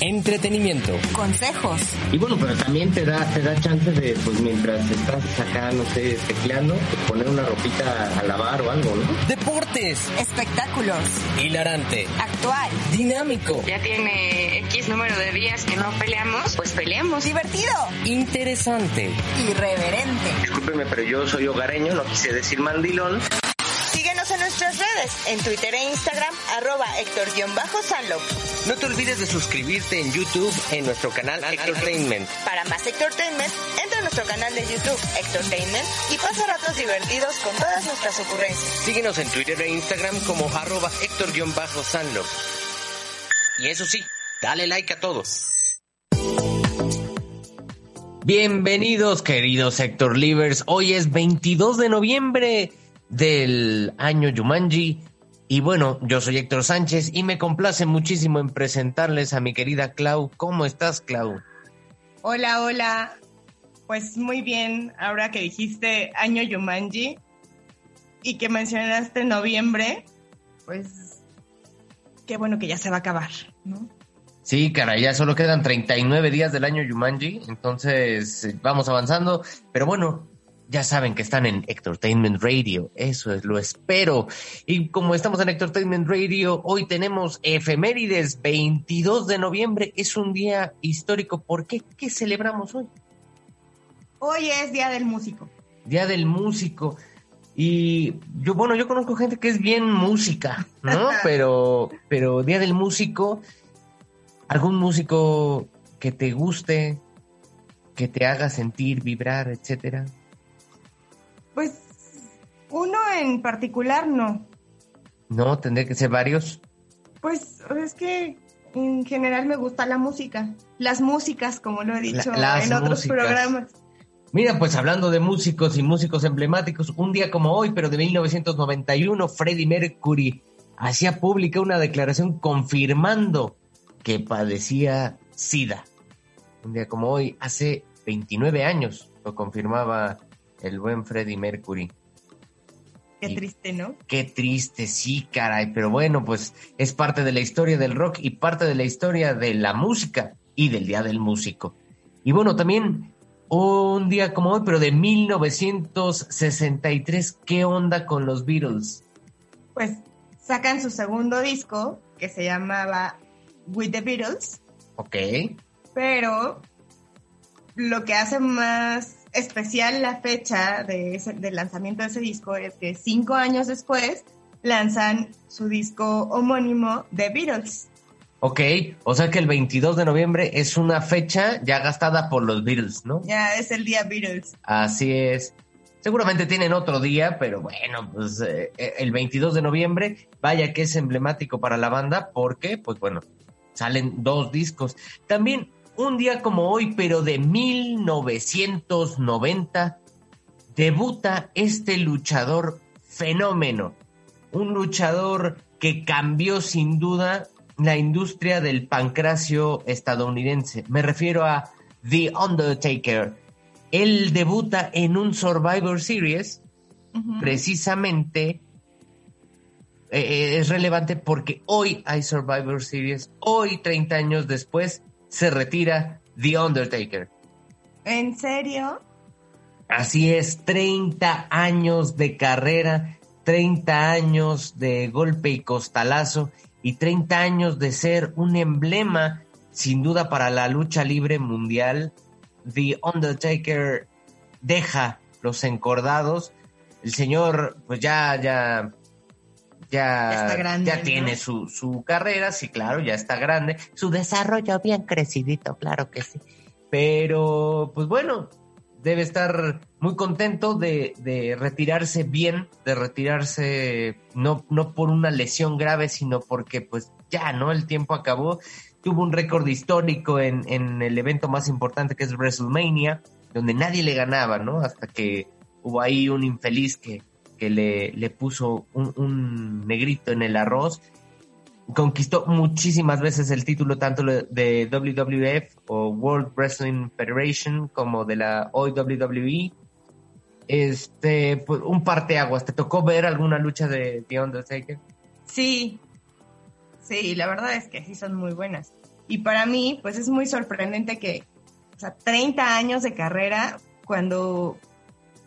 Entretenimiento, consejos. Y bueno, pero también te da, te da chance de, pues mientras estás acá, no sé, tecleando, pues, poner una ropita a lavar o algo, ¿no? deportes, Espectáculos. hilarante, Actual. dinámico, ya tiene X número de días que no peleamos, pues peleamos. Divertido. interesante. Irreverente. Discúlpeme, pero yo soy hogareño, no quise decir mandilón. Síguenos en nuestras redes, en Twitter e Instagram, arroba Héctor-Sanlo. No te olvides de suscribirte en YouTube en nuestro canal Entertainment. Para más Héctortainment, entra a nuestro canal de YouTube, Héctortainment, y pasa ratos divertidos con todas nuestras ocurrencias. Síguenos en Twitter e Instagram como arroba Héctor-Sanlo. Y eso sí, dale like a todos. Bienvenidos queridos Héctor Livers, hoy es 22 de noviembre del año Yumanji y bueno, yo soy Héctor Sánchez y me complace muchísimo en presentarles a mi querida Clau. ¿Cómo estás Clau? Hola, hola. Pues muy bien, ahora que dijiste año Yumanji y que mencionaste noviembre, pues qué bueno que ya se va a acabar, ¿no? Sí, cara, ya solo quedan 39 días del año Yumanji, entonces eh, vamos avanzando, pero bueno, ya saben que están en Entertainment Radio, eso es, lo espero. Y como estamos en Entertainment Radio, hoy tenemos efemérides, 22 de noviembre, es un día histórico, ¿por qué? ¿Qué celebramos hoy? Hoy es Día del Músico. Día del Músico. Y yo, bueno, yo conozco gente que es bien música, ¿no? pero, pero Día del Músico, algún músico que te guste, que te haga sentir, vibrar, etcétera. Pues uno en particular no. No, tendría que ser varios. Pues es que en general me gusta la música. Las músicas, como lo he dicho La- en otros músicas. programas. Mira, pues hablando de músicos y músicos emblemáticos, un día como hoy, pero de 1991, Freddie Mercury hacía pública una declaración confirmando que padecía SIDA. Un día como hoy, hace 29 años, lo confirmaba el buen Freddie Mercury. Qué Y- triste, ¿no? Qué triste, sí, caray, pero bueno, pues es parte de la historia del rock y parte de la historia de la música y del Día del Músico. Y bueno, también un día como hoy, pero de 1963, ¿qué onda con los Beatles? Pues sacan su segundo disco que se llamaba With the Beatles. Ok, pero lo que hace más especial la fecha de ese- del lanzamiento de ese disco es que cinco años después lanzan su disco homónimo The Beatles. ok, o sea que el 22 de noviembre es una fecha ya gastada por los Beatles, ¿no? Ya es el día Beatles. Así es. Seguramente tienen otro día, pero bueno, pues eh, el 22 de noviembre, vaya que es emblemático para la banda, porque, pues bueno, salen dos discos. También un día como hoy, pero de 1990, debuta este luchador fenómeno, un luchador que cambió sin duda la industria del pancracio estadounidense. Me refiero a The Undertaker. Él debuta en un Survivor Series, precisamente eh, eh, es relevante porque hoy hay Survivor Series, hoy 30 años después se retira The Undertaker. ¿En serio? Así es, 30 años de carrera, 30 años de golpe y costalazo y 30 años de ser un emblema sin duda para la lucha libre mundial. The Undertaker deja los encordados. El señor pues ya ya ya, Ya está grande, ya ¿no? tiene su, su carrera, sí, claro, ya está grande. Su desarrollo bien crecidito, claro que sí. pero pues bueno, debe estar muy contento de, de, retirarse bien, de retirarse no, no por una lesión grave, sino porque pues ya, ¿no? El tiempo acabó. Tuvo un récord histórico en, en el evento más importante que es WrestleMania, donde nadie le ganaba, ¿no? Hasta que hubo ahí un infeliz que, que le, le puso un, un negrito en el arroz conquistó muchísimas veces el título tanto de WWF o World Wrestling Federation como de la hoy WWE. Este, pues, un parteaguas. ¿Te tocó ver alguna lucha de The Undertaker? Sí, sí, la verdad es que sí son muy buenas. Y para mí, pues es muy sorprendente que, o sea, 30 años de carrera, cuando,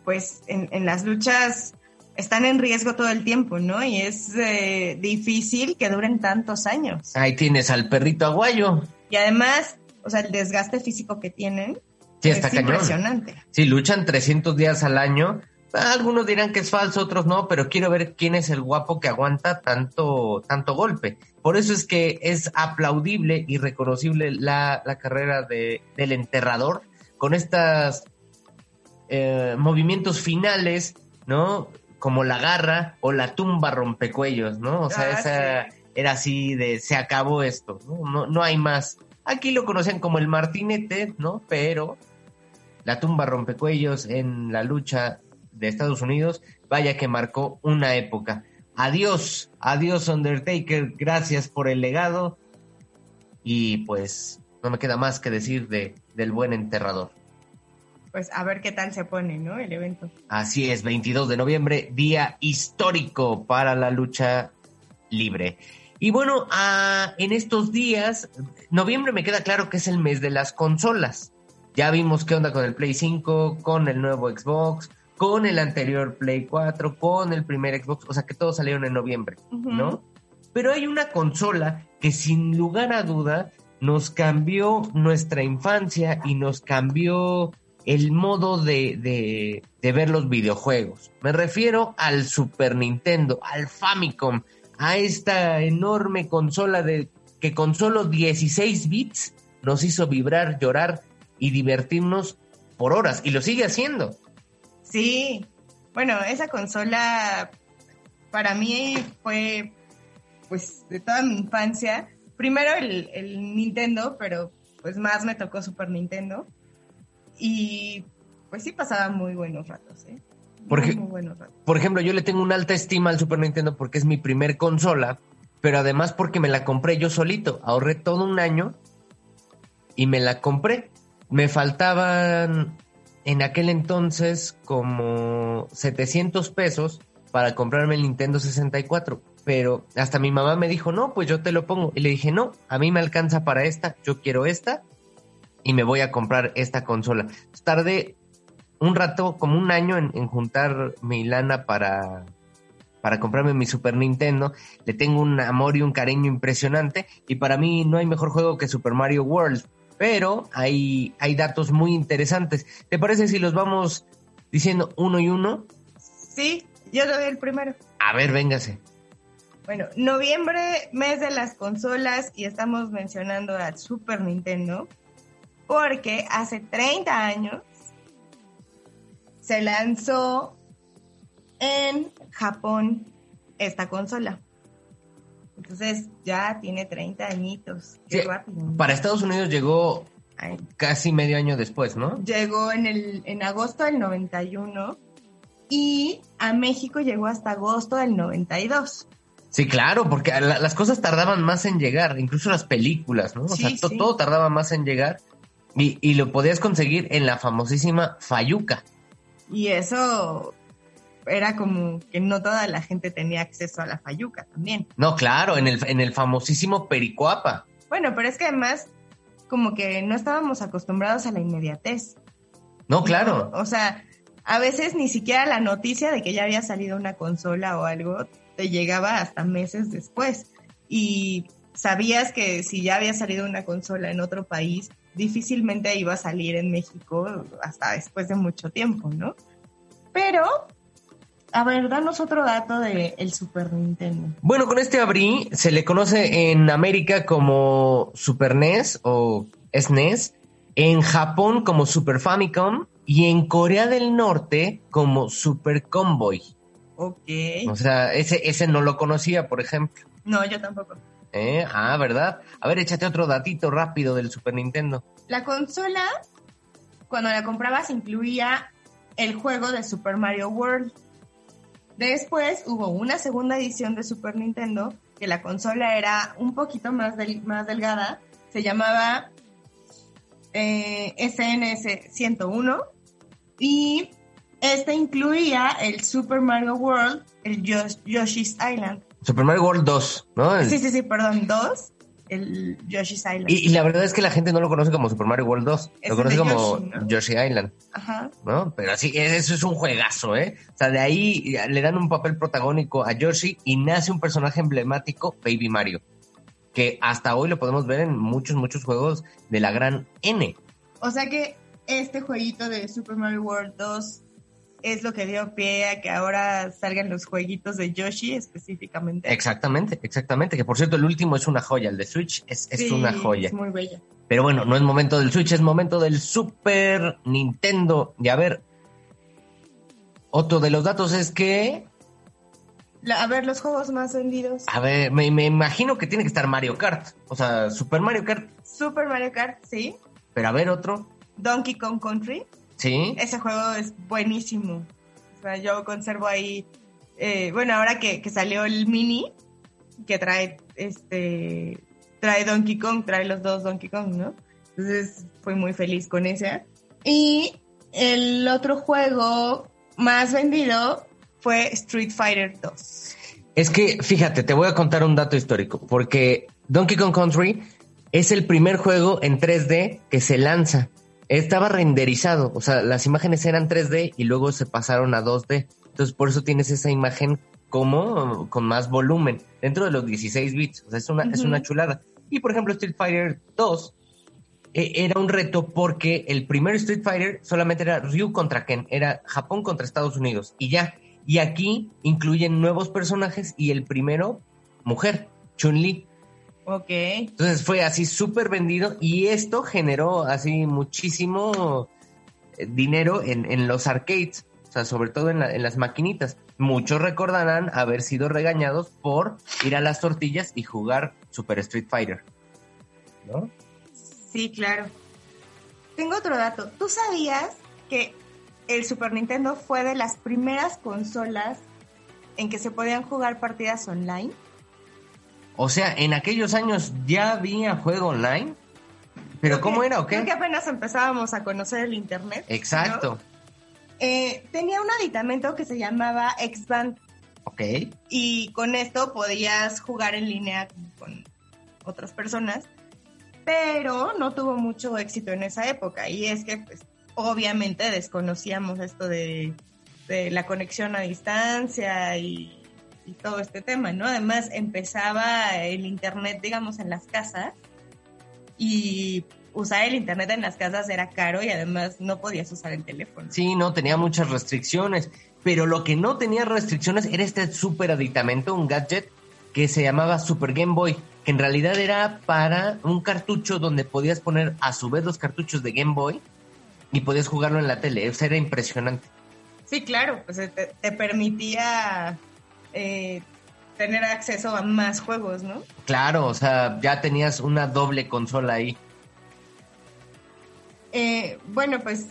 pues, en, en las luchas están en riesgo todo el tiempo, ¿no? Y es eh, difícil que duren tantos años. Ahí tienes al perrito aguayo. Y además, o sea, el desgaste físico que tienen sí, está es impresionante. Sí, luchan 300 días al año. Algunos dirán que es falso, otros no, pero quiero ver quién es el guapo que aguanta tanto, tanto golpe. Por eso es que es aplaudible y reconocible la, la carrera de, del enterrador con estos eh, movimientos finales, ¿no? Como la garra o la tumba rompecuellos, ¿no? O sea, ah, esa era así de se acabó esto, ¿no? ¿no? No hay más. Aquí lo conocen como el martinete, ¿no? Pero la tumba rompecuellos en la lucha de Estados Unidos, vaya que marcó una época. Adiós, adiós Undertaker, gracias por el legado y pues no me queda más que decir de, del buen enterrador pues a ver qué tal se pone, ¿no? El evento. Así es, 22 de noviembre, día histórico para la lucha libre. Y bueno, en estos días, noviembre me queda claro que es el mes de las consolas. Ya vimos qué onda con el Play 5, con el nuevo Xbox, con el anterior Play 4, con el primer Xbox, o sea que todos salieron en noviembre, ¿no? Pero hay una consola que sin lugar a duda nos cambió nuestra infancia y nos cambió el modo de, de, ver los videojuegos. Me refiero al Super Nintendo, al Famicom, a esta enorme consola de que con solo 16 bits nos hizo vibrar, llorar y divertirnos por horas y lo sigue haciendo. Sí, bueno, esa consola para mí fue pues de toda mi infancia. Primero el, el Nintendo, pero pues más me tocó Super Nintendo. Y pues sí pasaba muy buenos ratos, ¿eh? Por, por ejemplo, yo le tengo una alta estima al Super Nintendo porque es mi primer consola, pero además porque me la compré yo solito. Ahorré todo un año y me la compré. Me faltaban en aquel entonces como 700 pesos para comprarme el Nintendo 64. Pero hasta mi mamá me dijo, no, pues yo te lo pongo. Y le dije, no, a mí me alcanza para esta, yo quiero esta y me voy a comprar esta consola. Tardé un rato, como un año, en, juntar mi lana para, para comprarme mi Super Nintendo. Le tengo un amor y un cariño impresionante y para mí no hay mejor juego que Super Mario World. Pero hay, hay datos muy interesantes. ¿Te parece si los vamos diciendo uno y uno? Sí, yo doy el primero. A ver, véngase. Bueno, noviembre, mes de las consolas, y estamos mencionando al Super Nintendo porque hace 30 años se lanzó en Japón esta consola. Entonces ya tiene 30 añitos. Qué rápido. Para Estados Unidos llegó casi medio año después, ¿no? Llegó en, el, en agosto del 91 y a México llegó hasta agosto del 92. Sí, claro, porque las cosas tardaban más en llegar, incluso las películas, ¿no? O sea, todo tardaba más en llegar. Y, lo podías conseguir en la famosísima Fayuca. Y eso era como que no toda la gente tenía acceso a la Fayuca también. No, claro, en el, en el famosísimo Pericuapa. Bueno, pero es que además como que no estábamos acostumbrados a la inmediatez. No, claro. o sea, a veces ni siquiera la noticia de que ya había salido una consola o algo te llegaba hasta meses después. Y sabías que si ya había salido una consola en otro país, difícilmente iba a salir en México hasta después de mucho tiempo, ¿no? Pero, a ver, danos otro dato del el Super Nintendo. Bueno, con este abrí se le conoce en América como Super NES o SNES en Japón como Super Famicom y en Corea del Norte como Super Convoy. Ok. O sea, ese, ese no lo conocía, por ejemplo. No, yo tampoco. ¿Eh? Ah, ¿verdad? A ver, échate otro datito rápido del Super Nintendo. La consola, cuando la comprabas, incluía el juego de Super Mario World. Después hubo una segunda edición de Super Nintendo, que la consola era un poquito más, del- más delgada. Se llamaba eh, SNS 101. Y este incluía el Super Mario World, el Yosh- Yoshi's Island. Super Mario World 2, ¿no? El- Sí, sí, sí, perdón, dos, el Yoshi's Island. y, y la verdad es que la gente no lo conoce como Super Mario World 2, Es lo conoce como Yoshi, ¿no? Yoshi Island, Ajá. ¿no? Pero sí, eso es un juegazo, ¿eh? O sea, de ahí le dan un papel protagónico a Yoshi y nace un personaje emblemático, Baby Mario, que hasta hoy lo podemos ver en muchos, muchos juegos de la gran N. O sea que este jueguito de Super Mario World 2 es lo que dio pie a que ahora salgan los jueguitos de Yoshi específicamente. Exactamente, exactamente. Que por cierto, el último es una joya. El de Switch es, es Sí, una joya. Es muy bella. Pero bueno, no es momento del Switch, es momento del Super Nintendo. Y a ver, otro de los datos es que, La- a ver, los juegos más vendidos. a ver, me, me imagino que tiene que estar Mario Kart. O sea, Super Mario Kart. Super Mario Kart, sí. Pero a ver, otro. Donkey Kong Country. Sí. Ese juego es buenísimo. O sea, yo conservo ahí. eh, bueno, ahora que, que salió el mini, que trae este. Trae Donkey Kong, trae los dos Donkey Kong, ¿no? Entonces fui muy feliz con ese. Y el otro juego más vendido fue Street Fighter 2. Es que, fíjate, te voy a contar un dato histórico. Porque Donkey Kong Country es el primer juego en 3D que se lanza. Estaba renderizado, o sea, las imágenes eran 3D y luego se pasaron a 2D. Entonces, por eso tienes esa imagen como con más volumen, dentro de los 16 bits. O sea, es una, es una chulada. Y, por ejemplo, Street Fighter 2 eh, era un reto porque el primer Street Fighter solamente era Ryu contra Ken, era Japón contra Estados Unidos y ya. Y aquí incluyen nuevos personajes y el primero, mujer, Chun-Li. Ok. Entonces fue así súper vendido y esto generó así muchísimo eh, dinero en, en los arcades, o sea, sobre todo en, la- en las maquinitas. Muchos recordarán haber sido regañados por ir a las tortillas y jugar Super Street Fighter. ¿No? Sí, claro. Tengo otro dato. ¿Tú sabías que el Super Nintendo fue de las primeras consolas en que se podían jugar partidas online? O sea, en aquellos años ya había juego online. ¿Pero Creo cómo que- era o Creo que qué? apenas empezábamos a conocer el Internet. ¿no? Exacto. Eh, tenía un aditamento que se llamaba X-Band Ok. y con esto podías jugar en línea con otras personas, pero no tuvo mucho éxito en esa época y es que pues obviamente desconocíamos esto de, de la conexión a distancia y, y todo este tema, ¿no? Además empezaba el internet, digamos, en las casas y usar el internet en las casas era caro y además no podías usar el teléfono. Sí, no, tenía muchas restricciones. Pero lo que no tenía restricciones era este super aditamento, un gadget que se llamaba Super Game Boy, que en realidad era para un cartucho donde podías poner a su vez los cartuchos de Game Boy y podías jugarlo en la tele. O sea, era impresionante. Sí, claro, pues te, te permitía eh, tener acceso a más juegos, ¿no? Claro, o sea, ya tenías una doble consola ahí. Eh, bueno, pues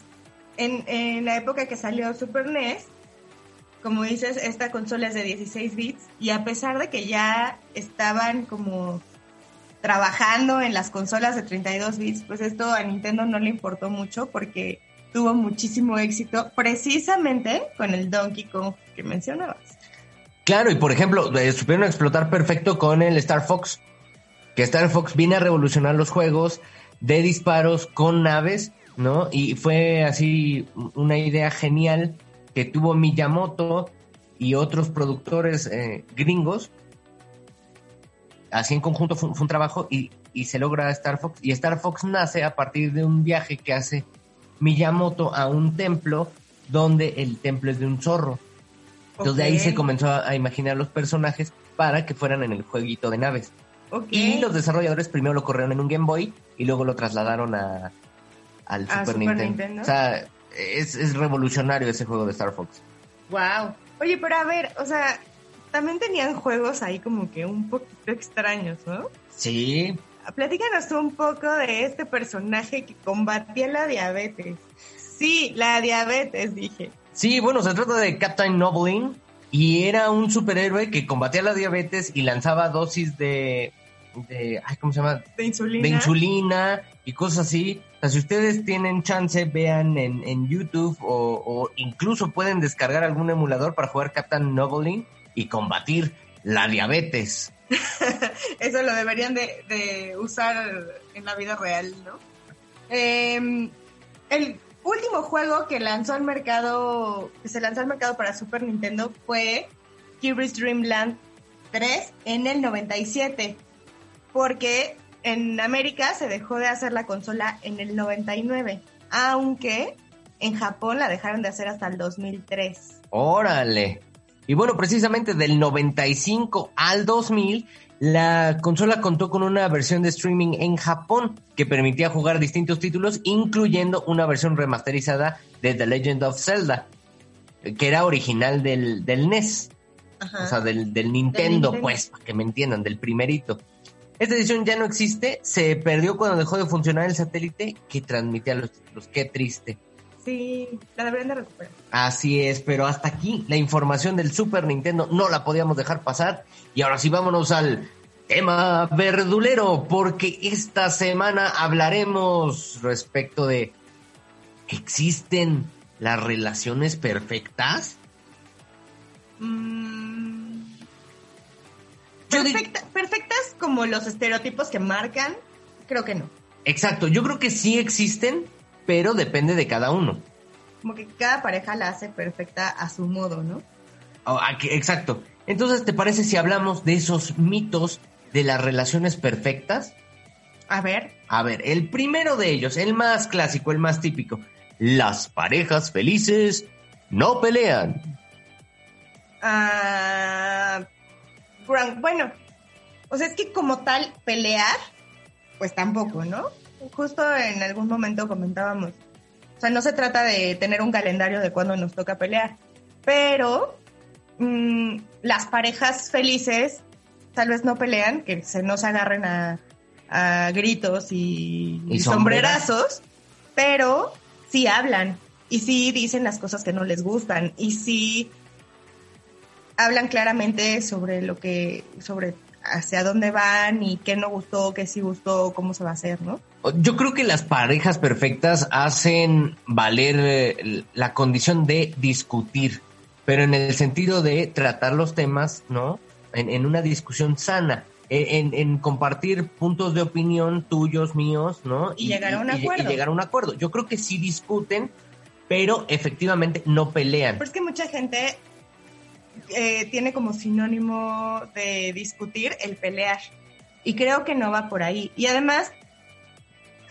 en, en la época que salió Super NES, como dices, esta consola es de 16 bits y a pesar de que ya estaban como trabajando en las consolas de 32 bits, pues esto a Nintendo no le importó mucho porque tuvo muchísimo éxito precisamente con el Donkey Kong que mencionabas. Claro, y por ejemplo, eh, supieron explotar perfecto con el Star Fox. Que Star Fox viene a revolucionar los juegos de disparos con naves, ¿no? Y fue así una idea genial que tuvo Miyamoto y otros productores eh, gringos. Así en conjunto fue, un trabajo y se logra Star Fox. Y Star Fox nace a partir de un viaje que hace Miyamoto a un templo donde el templo es de un zorro. Entonces de ahí se comenzó a, imaginar los personajes para que fueran en el jueguito de naves. Y los desarrolladores primero lo corrieron en un Game Boy y luego lo trasladaron a, al Super, Super Nintendo. Nintendo. O sea, es, es revolucionario ese juego de Star Fox. Wow. Oye, pero a ver, o sea, también tenían juegos ahí como que un poquito extraños, ¿no? Sí, Platícanos un poco de este personaje que combatía la diabetes. Sí, la diabetes, dije. Sí, bueno, se trata de Captain Noblin y era un superhéroe que combatía la diabetes y lanzaba dosis de, de ay, ¿cómo se llama? De insulina. De insulina y cosas así. O sea, si ustedes tienen chance, vean en, en YouTube o, o incluso pueden descargar algún emulador para jugar Captain Noblin y combatir la diabetes. Eso lo deberían de, de usar en la vida real, ¿no? Eh, el último juego que lanzó al mercado, que se lanzó al mercado para Super Nintendo fue Kirby's Dream Land 3 en el 97, porque en América se dejó de hacer la consola en el 99, aunque en Japón la dejaron de hacer hasta el 2003. Órale. Y bueno, precisamente del 95 al 2000, la consola contó con una versión de streaming en Japón que permitía jugar distintos títulos, incluyendo una versión remasterizada de The Legend of Zelda, que era original del, del NES, Ajá. o sea, del, del Nintendo, Nintendo. pues, para que me entiendan, del primerito. Esta edición ya no existe, se perdió cuando dejó de funcionar el satélite que transmitía los títulos. Qué triste. Sí, la deberían de recuperar. Así es, pero hasta aquí la información del Super Nintendo no la podíamos dejar pasar. Y ahora sí vámonos al tema verdulero, porque esta semana hablaremos respecto de ¿existen las relaciones perfectas? Mm, perfecta- perfectas como los estereotipos que marcan, creo que no. Exacto, yo creo que sí existen, pero depende de cada uno. Como que cada pareja la hace perfecta a su modo, ¿no? Oh, aquí- exacto. Entonces, ¿te parece si hablamos de esos mitos de las relaciones perfectas? A ver, A ver, el primero de ellos, el más clásico, el más típico. Las parejas felices no pelean. ah, bueno, o sea, es que como tal pelear, pues tampoco, ¿no? Justo en algún momento comentábamos, o sea, no se trata de tener un calendario de cuándo nos toca pelear, pero mm, las parejas felices tal vez no pelean, que se no se agarren a, a gritos y, Y y sombrerazos, pero sí hablan y sí dicen las cosas que no les gustan y sí hablan claramente sobre lo que, sobre hacia dónde van y qué no gustó, qué sí gustó, cómo se va a hacer, ¿no? Yo creo que las parejas perfectas hacen valer eh, la condición de discutir, pero en el sentido de tratar los temas, ¿no? En, en una discusión sana, en, en- compartir puntos de opinión tuyos, míos, ¿no? Y llegar a un y- acuerdo. y llegar a un acuerdo. Yo creo que sí discuten, pero efectivamente no pelean. Pero es que mucha gente eh, tiene como sinónimo de discutir el pelear. Y creo que no va por ahí. Y además,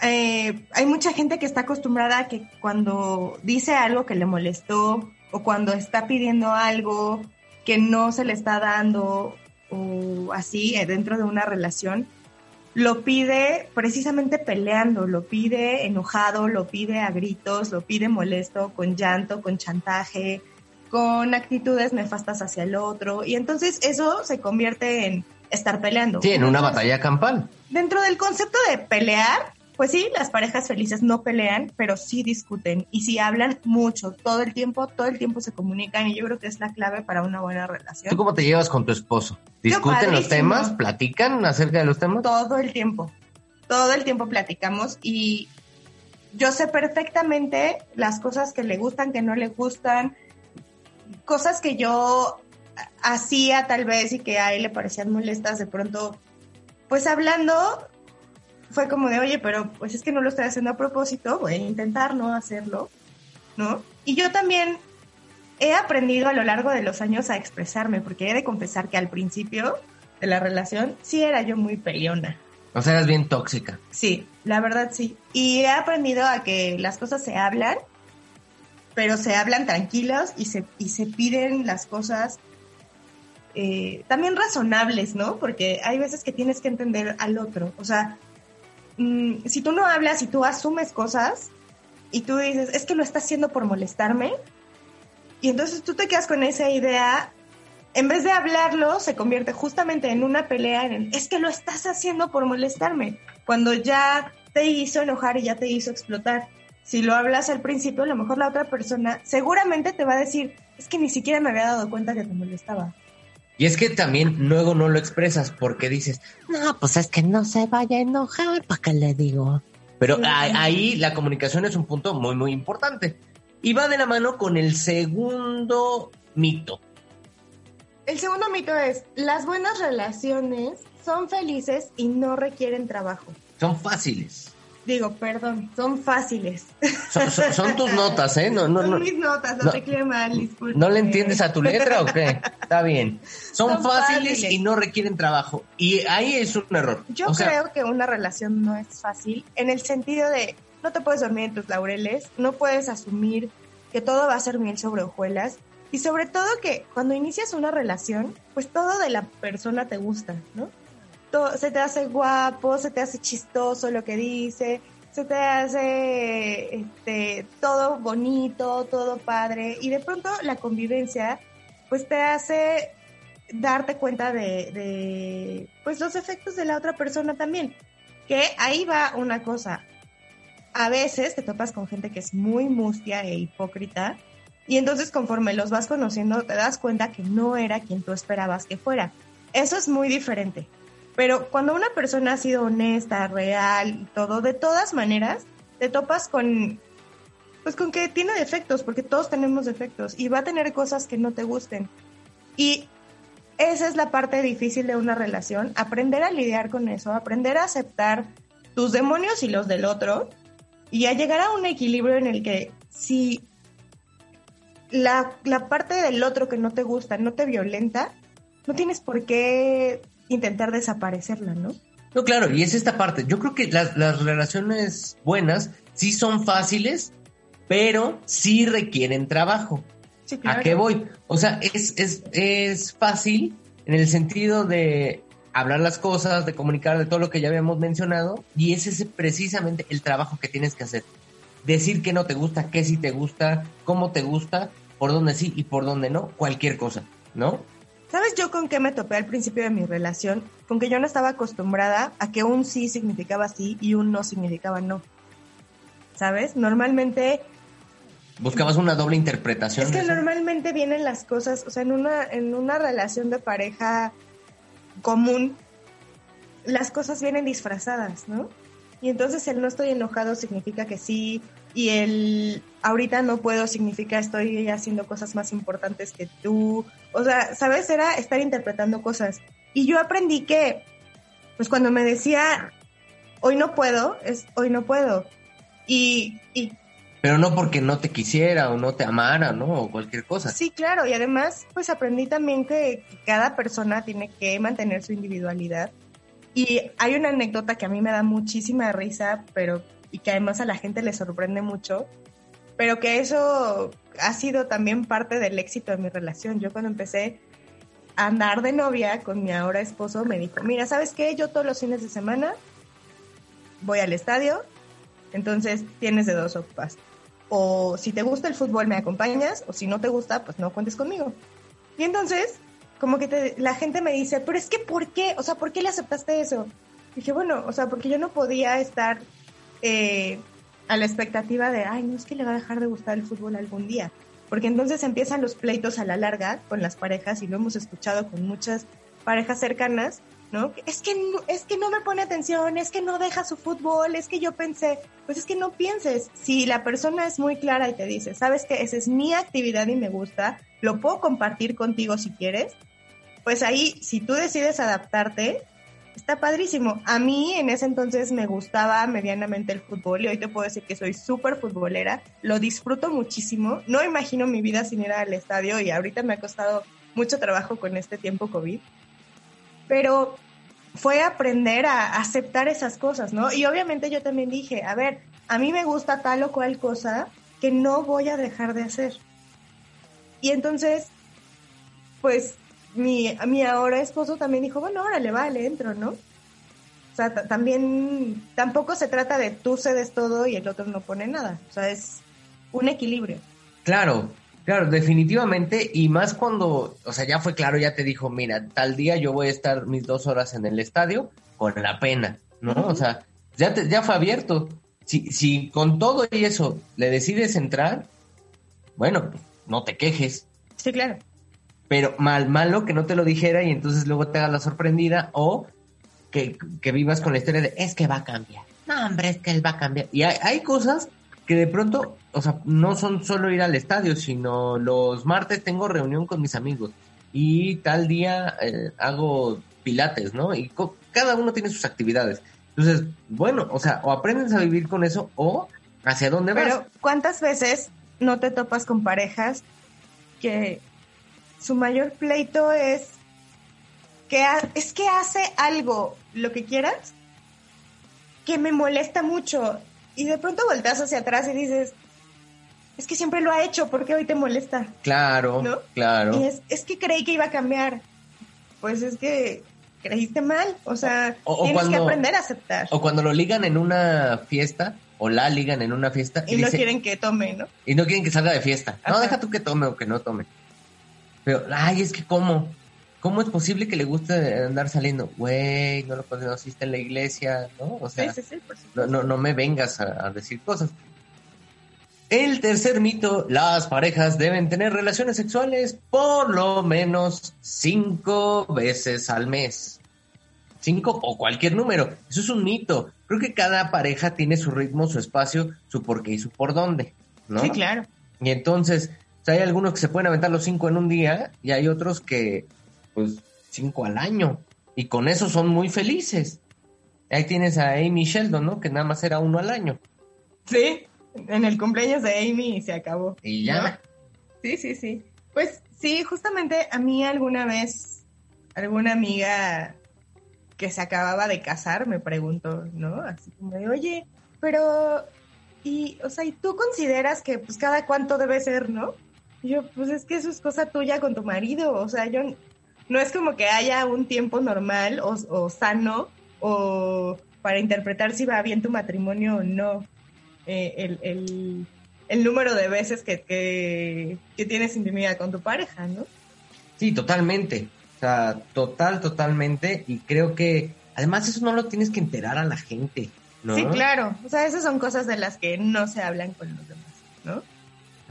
eh, hay mucha gente que está acostumbrada a que cuando dice algo que le molestó o cuando está pidiendo algo que no se le está dando o así eh, dentro de una relación, lo pide precisamente peleando, lo pide enojado, lo pide a gritos, lo pide molesto, con llanto, con chantaje, con actitudes nefastas hacia el otro. Y entonces eso se convierte en estar peleando. Sí, en una batalla campal. Dentro del concepto de pelear, pues sí, las parejas felices no pelean, pero sí discuten y sí hablan mucho, todo el tiempo, todo el tiempo se comunican y yo creo que es la clave para una buena relación. ¿Tú cómo te llevas con tu esposo? ¿Discuten los temas? ¿Platican acerca de los temas? todo el tiempo. Todo el tiempo platicamos y yo sé perfectamente las cosas que le gustan, que no le gustan, cosas que yo hacía tal vez y que a él le parecían molestas de pronto. Pues hablando fue como de, oye, pero pues es que no lo estoy haciendo a propósito, voy a intentar no hacerlo, ¿no? Y yo también he aprendido a lo largo de los años a expresarme, porque he de confesar que al principio de la relación sí era yo muy peleona. O sea, eras bien tóxica. Sí, la verdad sí. Y he aprendido a que las cosas se hablan, pero se hablan tranquilos y se, y se piden las cosas eh, también razonables, ¿no? Porque hay veces que tienes que entender al otro. O sea, mm, si tú no hablas y tú asumes cosas, y tú dices, es que lo está haciendo por molestarme. Y entonces tú te quedas con esa idea, en vez de hablarlo, se convierte justamente en una pelea, en es que lo estás haciendo por molestarme, cuando ya te hizo enojar y ya te hizo explotar. Si lo hablas al principio, a lo mejor la otra persona seguramente te va a decir, es que ni siquiera me había dado cuenta que te molestaba. Y es que también luego no lo expresas porque dices, no, pues es que no se vaya a enojar, ¿para qué le digo? Pero ahí la comunicación es un punto muy, muy importante. Y va de la mano con el segundo mito. El segundo mito es, las buenas relaciones son felices y no requieren trabajo. Son fáciles. Digo, perdón, son fáciles. Son, tus notas, ¿eh? No, no, son mis notas, no, te disculpe. ¿No le entiendes a tu letra o qué? Está bien. Son, fáciles, y no requieren trabajo. Y ahí es un error. Yo creo que una relación no es fácil en el sentido de no te puedes dormir en tus laureles, no puedes asumir que todo va a ser miel sobre hojuelas. Y sobre todo que cuando inicias una relación, pues todo de la persona te gusta, ¿no? Se te hace guapo, se te hace chistoso lo que dice, se te hace este, todo bonito, todo padre, y de pronto la convivencia, pues te hace darte cuenta de, de, pues los efectos de la otra persona también. Que ahí va una cosa. A veces te topas con gente que es muy mustia e hipócrita, y entonces conforme los vas conociendo te das cuenta que no era quien tú esperabas que fuera. Eso es muy diferente. Pero cuando una persona ha sido honesta, real y todo, de todas maneras, te topas con, pues con que tiene defectos, porque todos tenemos defectos y va a tener cosas que no te gusten. Y esa es la parte difícil de una relación, aprender a lidiar con eso, aprender a aceptar tus demonios y los del otro y a llegar a un equilibrio en el que si la, la parte del otro que no te gusta no te violenta, no tienes por qué intentar desaparecerla, ¿no? No, claro, y es esta parte. Yo creo que las, relaciones buenas sí son fáciles, pero sí requieren trabajo. ¿A qué voy? O sea, es, es, es fácil en el sentido de hablar las cosas, de comunicar, de todo lo que ya habíamos mencionado, y ese es precisamente el trabajo que tienes que hacer. Decir que no te gusta, qué sí te gusta, cómo te gusta, por dónde sí y por dónde no, cualquier cosa, ¿no? ¿Sabes yo con qué me topé al principio de mi relación? Con que yo no estaba acostumbrada a que un sí significaba sí y un no significaba no. ¿Sabes? Normalmente... Buscabas una doble interpretación. Es que normalmente vienen las cosas, o sea, en una, en una relación de pareja común, las cosas vienen disfrazadas, ¿no? Y entonces el no estoy enojado significa que sí, y el ahorita no puedo significa estoy haciendo cosas más importantes que tú. O sea, ¿sabes? Era estar interpretando cosas. Y yo aprendí que, pues cuando me decía, hoy no puedo, es hoy no puedo. Y, y pero no porque no te quisiera o no te amara, ¿no? O cualquier cosa. Sí, claro. Y además, pues aprendí también que cada persona tiene que mantener su individualidad. Y hay una anécdota que a mí me da muchísima risa, pero y que además a la gente le sorprende mucho, pero que eso ha sido también parte del éxito de mi relación. Yo cuando empecé a andar de novia con mi ahora esposo, me dijo, mira, ¿sabes qué? Yo todos los fines de semana voy al estadio, entonces tienes de dos sopas. O si te gusta el fútbol me acompañas, o si no te gusta, pues no cuentes conmigo. Y entonces, como que la gente me dice, pero es que ¿por qué? O sea, ¿por qué le aceptaste eso? dije, bueno, o sea, porque yo no podía estar eh, a la expectativa de, ay, no es que le va a dejar de gustar el fútbol algún día. Porque entonces empiezan los pleitos a la larga con las parejas y lo hemos escuchado con muchas parejas cercanas, ¿no? Es que, es que no me pone atención, es que no deja su fútbol, es que yo pensé, pues es que no pienses. Si la persona es muy clara y te dice, sabes que esa es mi actividad y me gusta, lo puedo compartir contigo si quieres, pues ahí, si tú decides adaptarte, Está padrísimo. A mí en ese entonces me gustaba medianamente el fútbol y hoy te puedo decir que soy súper futbolera. Lo disfruto muchísimo. No imagino mi vida sin ir al estadio y ahorita me ha costado mucho trabajo con este tiempo COVID. Pero fue aprender a aceptar esas cosas, ¿no? Y obviamente yo también dije, a ver, a mí me gusta tal o cual cosa que no voy a dejar de hacer. Y entonces, pues mi, mi ahora esposo también dijo, bueno, órale, vale, entro, ¿no? sea, también tampoco se trata de tú cedes todo y el otro no pone nada. O sea, es un equilibrio. Claro, claro, definitivamente. Y más cuando, o sea, ya fue claro, ya te dijo, mira, tal día yo voy a estar mis dos horas en el estadio con la pena, ¿no? O sea, ya, te, ya fue abierto. Si, si con todo y eso le decides entrar, bueno, pues, no te quejes. Sí, claro. Pero mal, malo que no te lo dijera y entonces luego te hagas la sorprendida o que, que vivas con la historia de es que va a cambiar. No, hombre, es que él va a cambiar. Y hay, hay cosas que de pronto, o sea, no son solo ir al estadio, sino los martes tengo reunión con mis amigos y tal día eh, hago pilates, ¿no? Y cada uno tiene sus actividades. Entonces, bueno, o sea, o aprendes a vivir con eso o hacia dónde vas. Pero, ¿cuántas veces no te topas con parejas que su mayor pleito es que es que hace algo, lo que quieras, que me molesta mucho y de pronto volteas hacia atrás y dices, es que siempre lo ha hecho, ¿por qué hoy te molesta? Claro, claro. Y es, es que creí que iba a cambiar. Pues es que creíste mal, o sea, tienes que aprender a aceptar. O cuando lo ligan en una fiesta, o la ligan en una fiesta. Y, no quieren que tome, ¿no? Y no quieren que salga de fiesta. No, deja tú que tome o que no tome. Pero, ay, es que ¿cómo? ¿Cómo es posible que le guste andar saliendo? Güey, no lo conociste en la iglesia, ¿no? O sea, no, no, no, me vengas a, decir cosas. El tercer mito, las parejas deben tener relaciones sexuales por lo menos cinco veces al mes. Cinco o cualquier número. Eso es un mito. Creo que cada pareja tiene su ritmo, su espacio, su por qué y su por dónde, ¿no? Sí, claro. Y entonces, hay algunos que se pueden aventar los cinco en un día y hay otros que pues cinco al año. Y con eso son muy felices. Ahí tienes a Amy Sheldon, ¿no? Que nada más era uno al año. Sí, en el cumpleaños de Amy se acabó. Y ya. Sí, sí, sí. Pues sí, justamente a mí alguna vez, alguna amiga que se acababa de casar me preguntó, ¿no? Así como de, oye, pero, y, o sea, ¿y tú consideras que pues cada cuánto debe ser, ¿no? Y yo, pues es que eso es cosa tuya con tu marido, o sea, yo no es como que haya un tiempo normal o, sano o para interpretar si va bien tu matrimonio o no. Eh, el, número de veces que, que, tienes intimidad con tu pareja, ¿no? Sí, totalmente. O sea, total, totalmente. Y creo que además eso no lo tienes que enterar a la gente, ¿no? Sí, claro. O sea, esas son cosas de las que no se hablan con los demás, ¿no?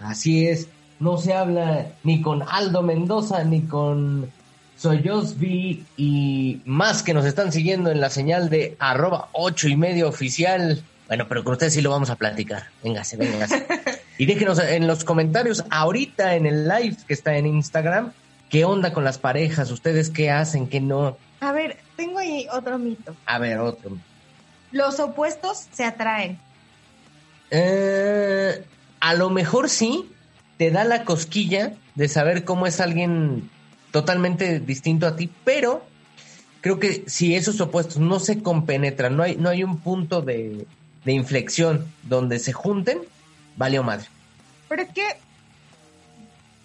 Así es. No se habla ni con Aldo Mendoza ni con soy Josby y más que nos están siguiendo en la señal de arroba ocho y medio oficial. Bueno, pero con ustedes sí lo vamos a platicar. Véngase, véngase. y déjenos en los comentarios ahorita en el live que está en Instagram, ¿qué onda con las parejas? ¿Ustedes qué hacen, qué no? A ver, tengo ahí otro mito. A ver, otro. Los opuestos se atraen. Eh, a lo mejor sí, te da la cosquilla de saber cómo es alguien totalmente distinto a ti, pero creo que si esos opuestos no se compenetran, no hay, no hay un punto de, inflexión donde se junten, vale o madre. Pero es que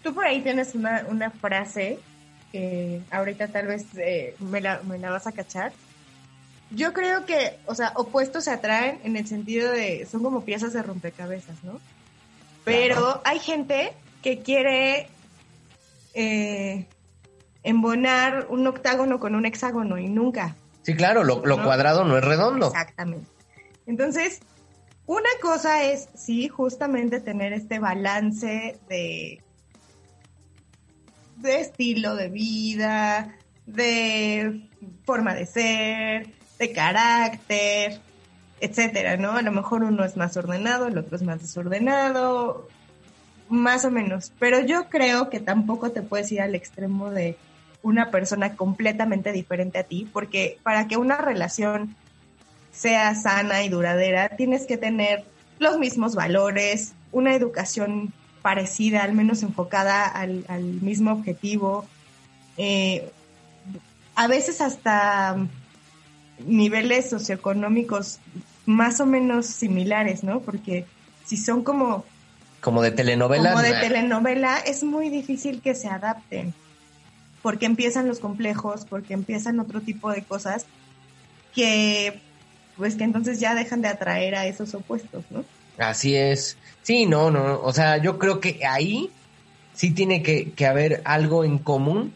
tú por ahí tienes una, una frase que ahorita tal vez eh, me, la, me la vas a cachar. Yo creo que, o sea, opuestos se atraen en el sentido de, son como piezas de rompecabezas, ¿no? Pero hay gente que quiere eh, embonar un octágono con un hexágono y nunca. Sí, claro, lo, cuadrado no es redondo. Exactamente. Entonces, una cosa es, sí, justamente tener este balance de, de estilo de vida, de forma de ser, de carácter, etcétera, ¿no? A lo mejor uno es más ordenado, el otro es más desordenado, más o menos. Pero yo creo que tampoco te puedes ir al extremo de una persona completamente diferente a ti, porque para que una relación sea sana y duradera, tienes que tener los mismos valores, una educación parecida, al menos enfocada al, mismo objetivo, eh, a veces hasta niveles socioeconómicos más o menos similares, ¿no? Porque si son como... Como de telenovela. Como de telenovela, es muy difícil que se adapten porque empiezan los complejos, porque empiezan otro tipo de cosas que pues que entonces ya dejan de atraer a esos opuestos, ¿no? Así es. Sí, no, no, o sea, yo creo que ahí sí tiene que, que haber algo en común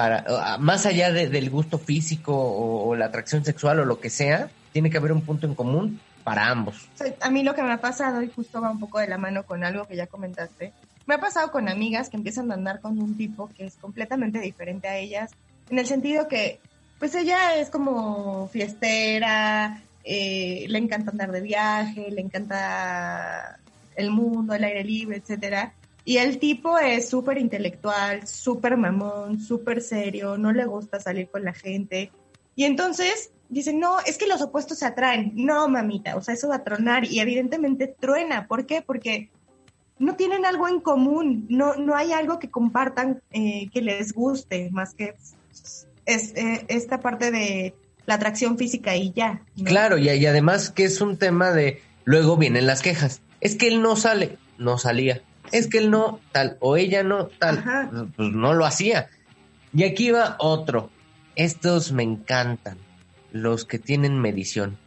para, más allá de, del gusto físico o, la atracción sexual o lo que sea, tiene que haber un punto en común para ambos. A mí lo que me ha pasado, y justo va un poco de la mano con algo que ya comentaste, me ha pasado con amigas que empiezan a andar con un tipo que es completamente diferente a ellas, en el sentido que, pues ella es como fiestera, eh, le encanta andar de viaje, le encanta el mundo, el aire libre, etcétera. Y el tipo es súper intelectual, súper mamón, súper serio, no le gusta salir con la gente. Y entonces dicen, no, es que los opuestos se atraen. No, mamita, o sea, eso va a tronar. Y evidentemente truena. ¿Por qué? Porque no tienen algo en común, no, no hay algo que compartan eh, que les guste, más que es, eh, esta parte de la atracción física y ya. Claro, y además que es un tema de, luego vienen las quejas. Es que él no sale, no salía es que él no tal o ella no tal, Ajá. pues no lo hacía. Y aquí va otro. Estos me encantan, los que tienen medición.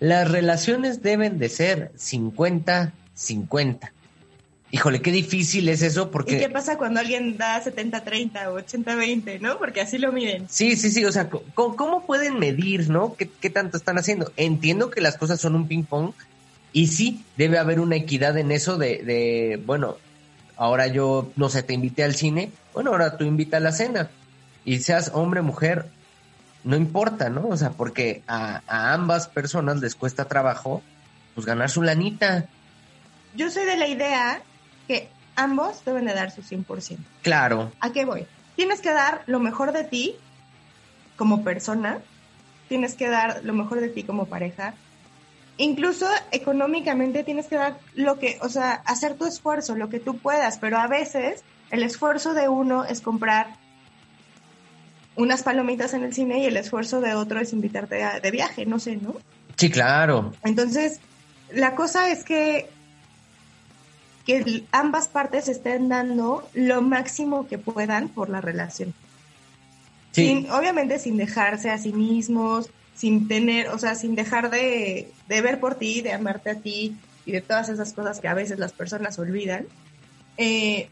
Las relaciones deben de ser 50-50. Híjole, qué difícil es eso porque... ¿Y qué pasa cuando alguien da 70-30 o 80-20, no? Porque así lo miden. Sí, sí, sí, o sea, ¿cómo, cómo pueden medir, no? ¿Qué, ¿Qué tanto están haciendo? Entiendo que las cosas son un ping-pong y sí, debe haber una equidad en eso de, de bueno, ahora yo, no sé, te invité al cine, bueno, ahora tú invita a la cena. Y seas hombre, mujer, no importa, ¿no? O sea, porque a, a, ambas personas les cuesta trabajo, pues ganar su lanita. Yo soy de la idea que ambos deben de dar su 100%. Claro. ¿A qué voy? Tienes que dar lo mejor de ti como persona, tienes que dar lo mejor de ti como pareja, incluso económicamente tienes que dar lo que, o sea, hacer tu esfuerzo, lo que tú puedas, pero a veces el esfuerzo de uno es comprar unas palomitas en el cine y el esfuerzo de otro es invitarte a, de viaje, no sé, ¿no? Sí, claro. Entonces, la cosa es que que ambas partes estén dando lo máximo que puedan por la relación. Sí. Sin, obviamente sin dejarse a sí mismos, sin tener, o sea, sin dejar de, de, ver por ti, de amarte a ti y de todas esas cosas que a veces las personas olvidan. Eh,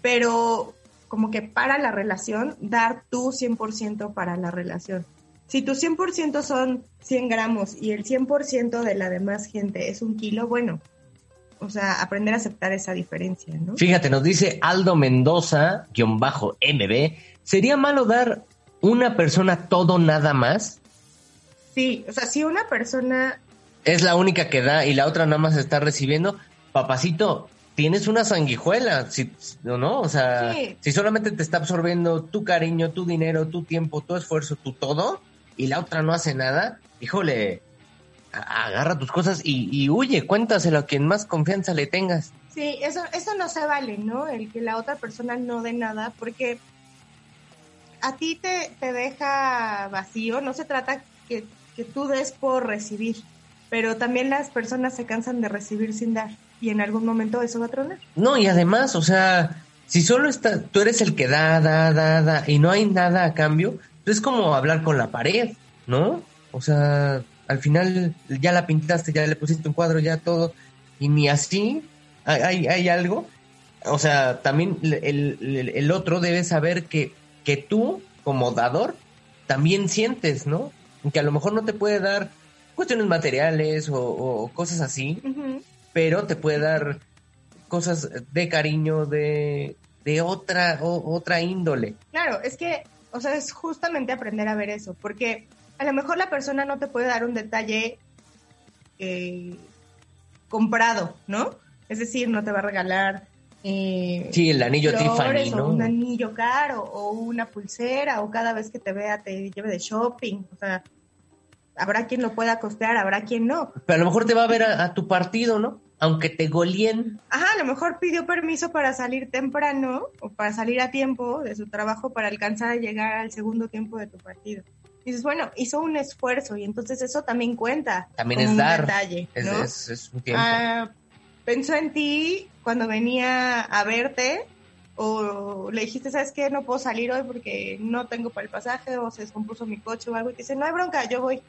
pero como que para la relación, dar tu 100% para la relación. Si tu 100% son 100 gramos y el 100% de la demás gente es un kilo, bueno, o sea, aprender a aceptar esa diferencia, ¿no? Fíjate, nos dice Aldo Mendoza, guion bajo MB, ¿sería malo dar una persona todo nada más? Sí, o sea, si una persona... Es la única que da y la otra nada más está recibiendo, papacito, tienes una sanguijuela, si, ¿no? O sea, sí. si solamente te está absorbiendo tu cariño, tu dinero, tu tiempo, tu esfuerzo, tu todo, y la otra no hace nada, híjole, agarra tus cosas y, y, huye, cuéntaselo a quien más confianza le tengas. Sí, eso, eso no se vale, ¿no? El que la otra persona no dé nada, porque a ti te, te deja vacío, no se trata que, que tú des por recibir, pero también las personas se cansan de recibir sin dar y en algún momento eso va a tronar. No, y además, o sea, si solo está, tú eres el que da, da, da, da y no hay nada a cambio, es como hablar con la pared, ¿no? O sea, al final ya la pintaste, ya le pusiste un cuadro, ya todo, y ni así hay, hay algo. O sea, también el, el, el, otro debe saber que, que tú, como dador, también sientes, ¿no? Que a lo mejor no te puede dar cuestiones materiales o, o cosas así, uh -huh. pero te puede dar cosas de cariño, de, de otra, o, otra índole. Claro, es que, o sea, es justamente aprender a ver eso, porque a lo mejor la persona no te puede dar un detalle eh, comprado, ¿no? Es decir, no te va a regalar. Eh, sí, el anillo flores, Tiffany, ¿no? O un anillo caro, o una pulsera, o cada vez que te vea te lleve de shopping. O sea, habrá quien lo pueda costear, habrá quien no. Pero a lo mejor te va a ver a, a tu partido, ¿no? Aunque te goleen. Ajá, a lo mejor pidió permiso para salir temprano o para salir a tiempo de su trabajo para alcanzar a llegar al segundo tiempo de tu partido dices, bueno, hizo un esfuerzo y entonces eso también cuenta. También es dar. Un detalle, ¿no? es, es, es, un tiempo. Ah, pensó en ti cuando venía a verte o le dijiste, ¿sabes qué? No puedo salir hoy porque no tengo para el pasaje o se descompuso mi coche o algo y te dice, no hay bronca, yo voy.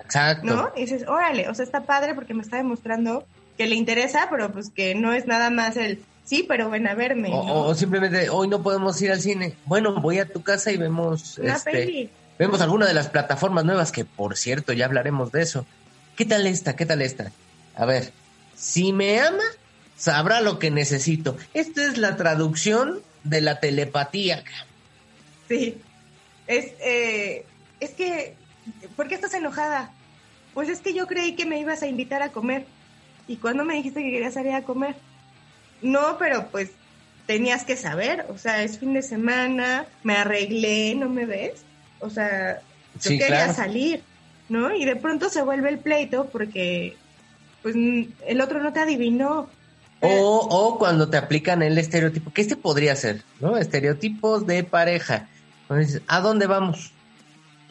Exacto. ¿No? Y dices, órale, o sea, está padre porque me está demostrando que le interesa, pero pues que no es nada más el, sí, pero ven a verme. O, ¿no? o simplemente, hoy no podemos ir al cine. Bueno, voy a tu casa y vemos, Una este, peli. vemos alguna de las plataformas nuevas, que por cierto, ya hablaremos de eso. ¿Qué tal esta? ¿Qué tal esta? A ver, si me ama, sabrá lo que necesito. Esta es la traducción de la telepatía. Sí. Es, eh, es que, ¿por qué estás enojada? Pues es que yo creí que me ibas a invitar a comer. ¿Y cuando me dijiste que querías salir a comer? No, pero pues tenías que saber. O sea, es fin de semana, me arreglé, ¿no me ves? O sea, yo Sí, quería claro. salir, ¿no? Y de pronto se vuelve el pleito porque, pues, el otro no te adivinó. O, o cuando te aplican el estereotipo, que este podría ser, ¿no? Estereotipos de pareja. Dices, ¿a dónde vamos?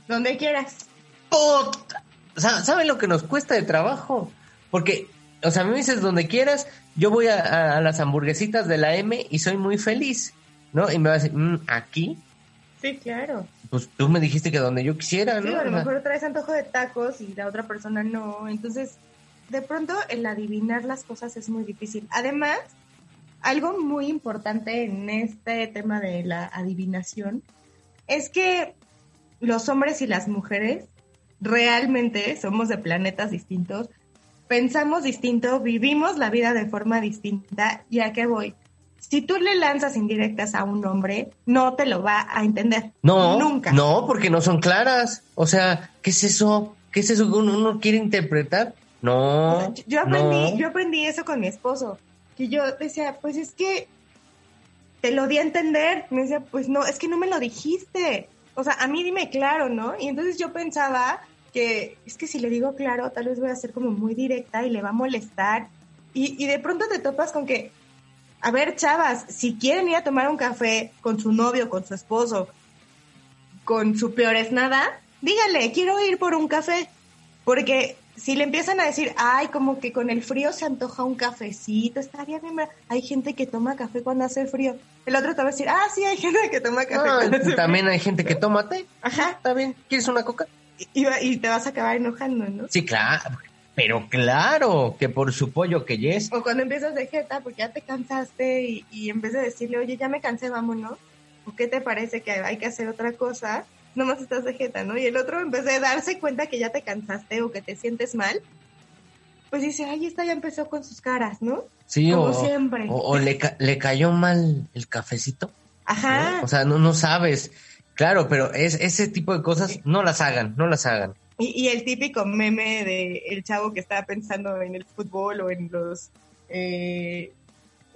Donde quieras. puta. ¿saben lo que nos cuesta de trabajo? Porque, o sea, me dices donde quieras, yo voy a, a- a las hamburguesitas de la M y soy muy feliz, ¿no? Y me vas a decir, "Mm, ¿aquí? Sí, claro. Pues tú me dijiste que donde yo quisiera, Sí, ¿no? a lo mejor traes antojo de tacos y la otra persona no. Entonces, de pronto el adivinar las cosas es muy difícil. Además, algo muy importante en este tema de la adivinación es que los hombres y las mujeres realmente somos de planetas distintos, pensamos distinto, vivimos la vida de forma distinta. ¿Y a qué voy? Si tú le lanzas indirectas a un hombre, no te lo va a entender. no, Nunca. no, porque no son claras. O sea, ¿qué es eso? ¿Qué es eso que uno, uno quiere interpretar? No, Yo- aprendí, no. yo aprendí eso con mi esposo, que yo decía, pues es que te lo di a entender. Me decía, pues no, es que no me lo dijiste. O sea, a mí dime claro, ¿no? Y entonces yo pensaba que es que si le digo claro, tal vez voy a ser como muy directa y le va a molestar. Y, y de pronto te topas con que, a ver, chavas, si quieren ir a tomar un café con su novio, con su esposo, con su peor es nada, dígale, quiero ir por un café. Porque si le empiezan a decir, ay, como que con el frío se antoja un cafecito, estaría bien. Hay gente que toma café cuando hace frío. El otro te va a decir, ah, sí, hay gente que toma café Ah, cuando hace también hay gente que toma té. Ajá. Está bien. ¿Quieres una coca? Y, va- y te vas a acabar enojando, ¿no? Sí, claro. Pero claro, que por su pollo que yes. O cuando empiezas de jeta porque ya te cansaste y, y en vez de decirle, oye, ya me cansé, vámonos. ¿O qué te parece que hay que hacer otra cosa? Nomás estás de jeta, ¿no? Y el otro, en vez de darse cuenta que ya te cansaste o que te sientes mal, pues dice, ay, esta ya empezó con sus caras, ¿no? Sí, Como o, siempre. o, o le, ca- le cayó mal el cafecito. ¿no? Ajá. O sea, no, no sabes. Claro, pero es, ese tipo de cosas no las hagan, no las hagan. Y, y el típico meme de el chavo que está pensando en el fútbol o en los eh,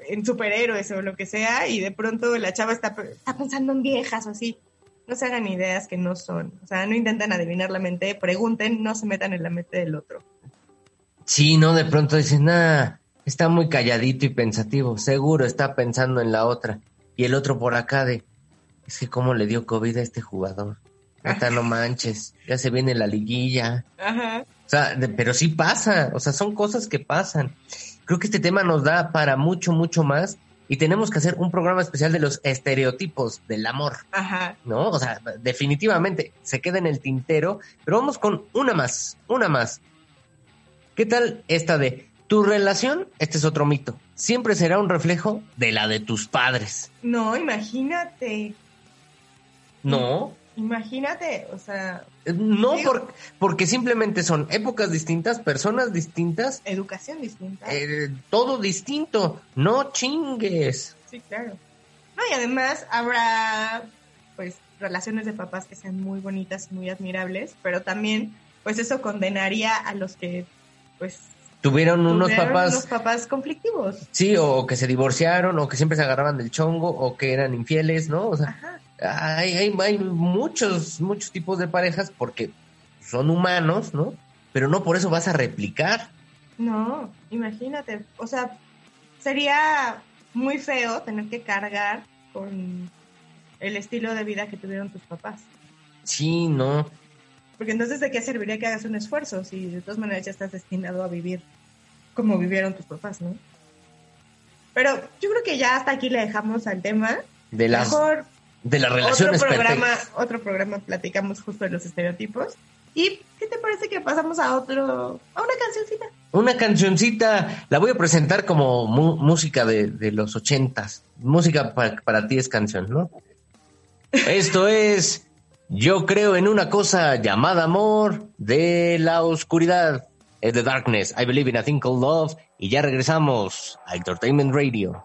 en superhéroes o lo que sea y de pronto la chava está, está pensando en viejas o así. No se hagan ideas que no son. O sea, no intenten adivinar la mente, pregunten, no se metan en la mente del otro. Sí, no, de pronto dicen, ah, está muy calladito y pensativo, seguro está pensando en la otra. Y el otro por acá de, es que cómo le dio COVID a este jugador. Neta, no manches, ya se viene la liguilla. Ajá. O sea, de- pero sí pasa, o sea, son cosas que pasan. Creo que este tema nos da para mucho, mucho más y tenemos que hacer un programa especial de los estereotipos del amor, Ajá. ¿no? O sea, definitivamente se queda en el tintero, pero vamos con una más, una más. ¿Qué tal esta de tu relación? Este es otro mito. Siempre será un reflejo de la de tus padres. No, imagínate. No, Imagínate, o sea, no Digo- por- porque simplemente son épocas distintas, personas distintas educación distinta. Eh, todo distinto, no chingues. Sí, claro. No, y además habrá, pues, relaciones de papás que sean muy bonitas y muy admirables, pero también, pues, eso condenaría a los que, pues, Tuvieron unos tuvieron papás, unos papás conflictivos. sí, o que se divorciaron, o que siempre se agarraban del chongo, o que eran infieles, ¿no? O sea, Ajá. Hay, hay, hay muchos, muchos tipos de parejas porque son humanos, ¿no? Pero no por eso vas a replicar. No, imagínate. O sea, sería muy feo tener que cargar con el estilo de vida que tuvieron tus papás. Sí, no. Porque entonces, ¿de qué serviría que hagas un esfuerzo si de todas maneras ya estás destinado a vivir como vivieron tus papás, ¿no? Pero yo creo que ya hasta aquí le dejamos al tema. De las, Mejor de las otro relaciones programa, perfectas. otro programa platicamos justo de los estereotipos. ¿Y qué te parece que pasamos a otro, a una cancioncita? Una cancioncita, la voy a presentar como música de, de, los ochentas. Música para, para ti es canción, ¿no? Esto es Yo creo en una cosa llamada amor de la oscuridad. The Darkness, I Believe in a Thing Called Love. Y ya regresamos a Entertainment Radio.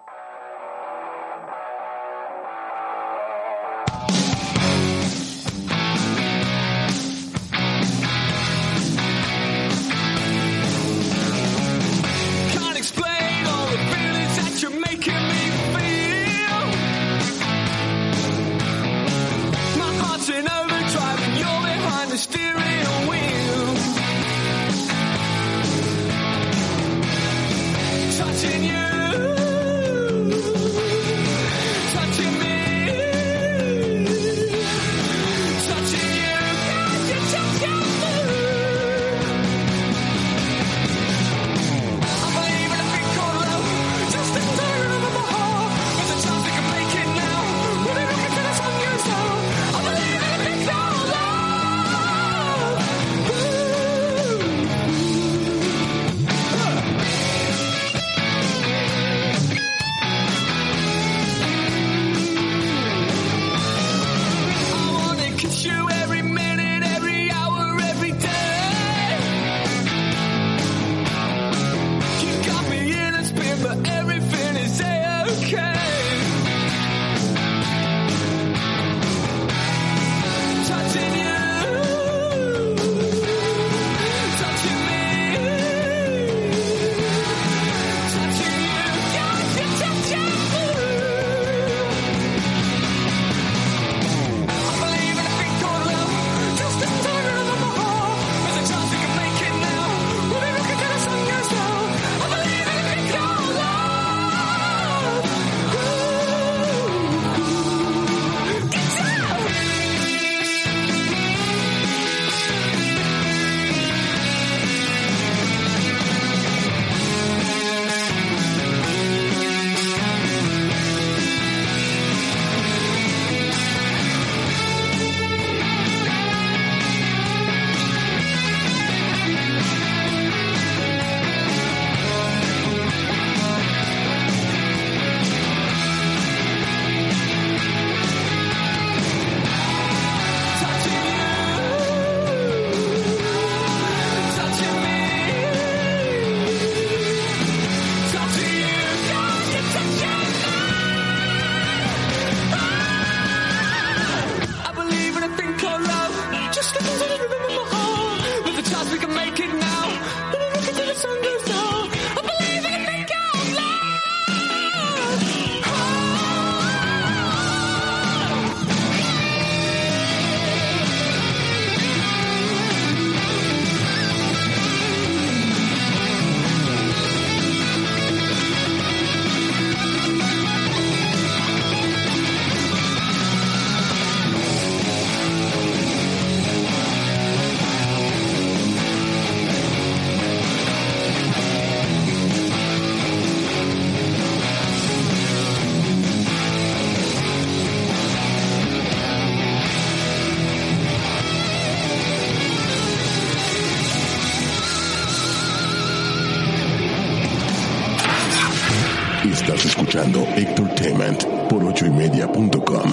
Por ochoymedia.com.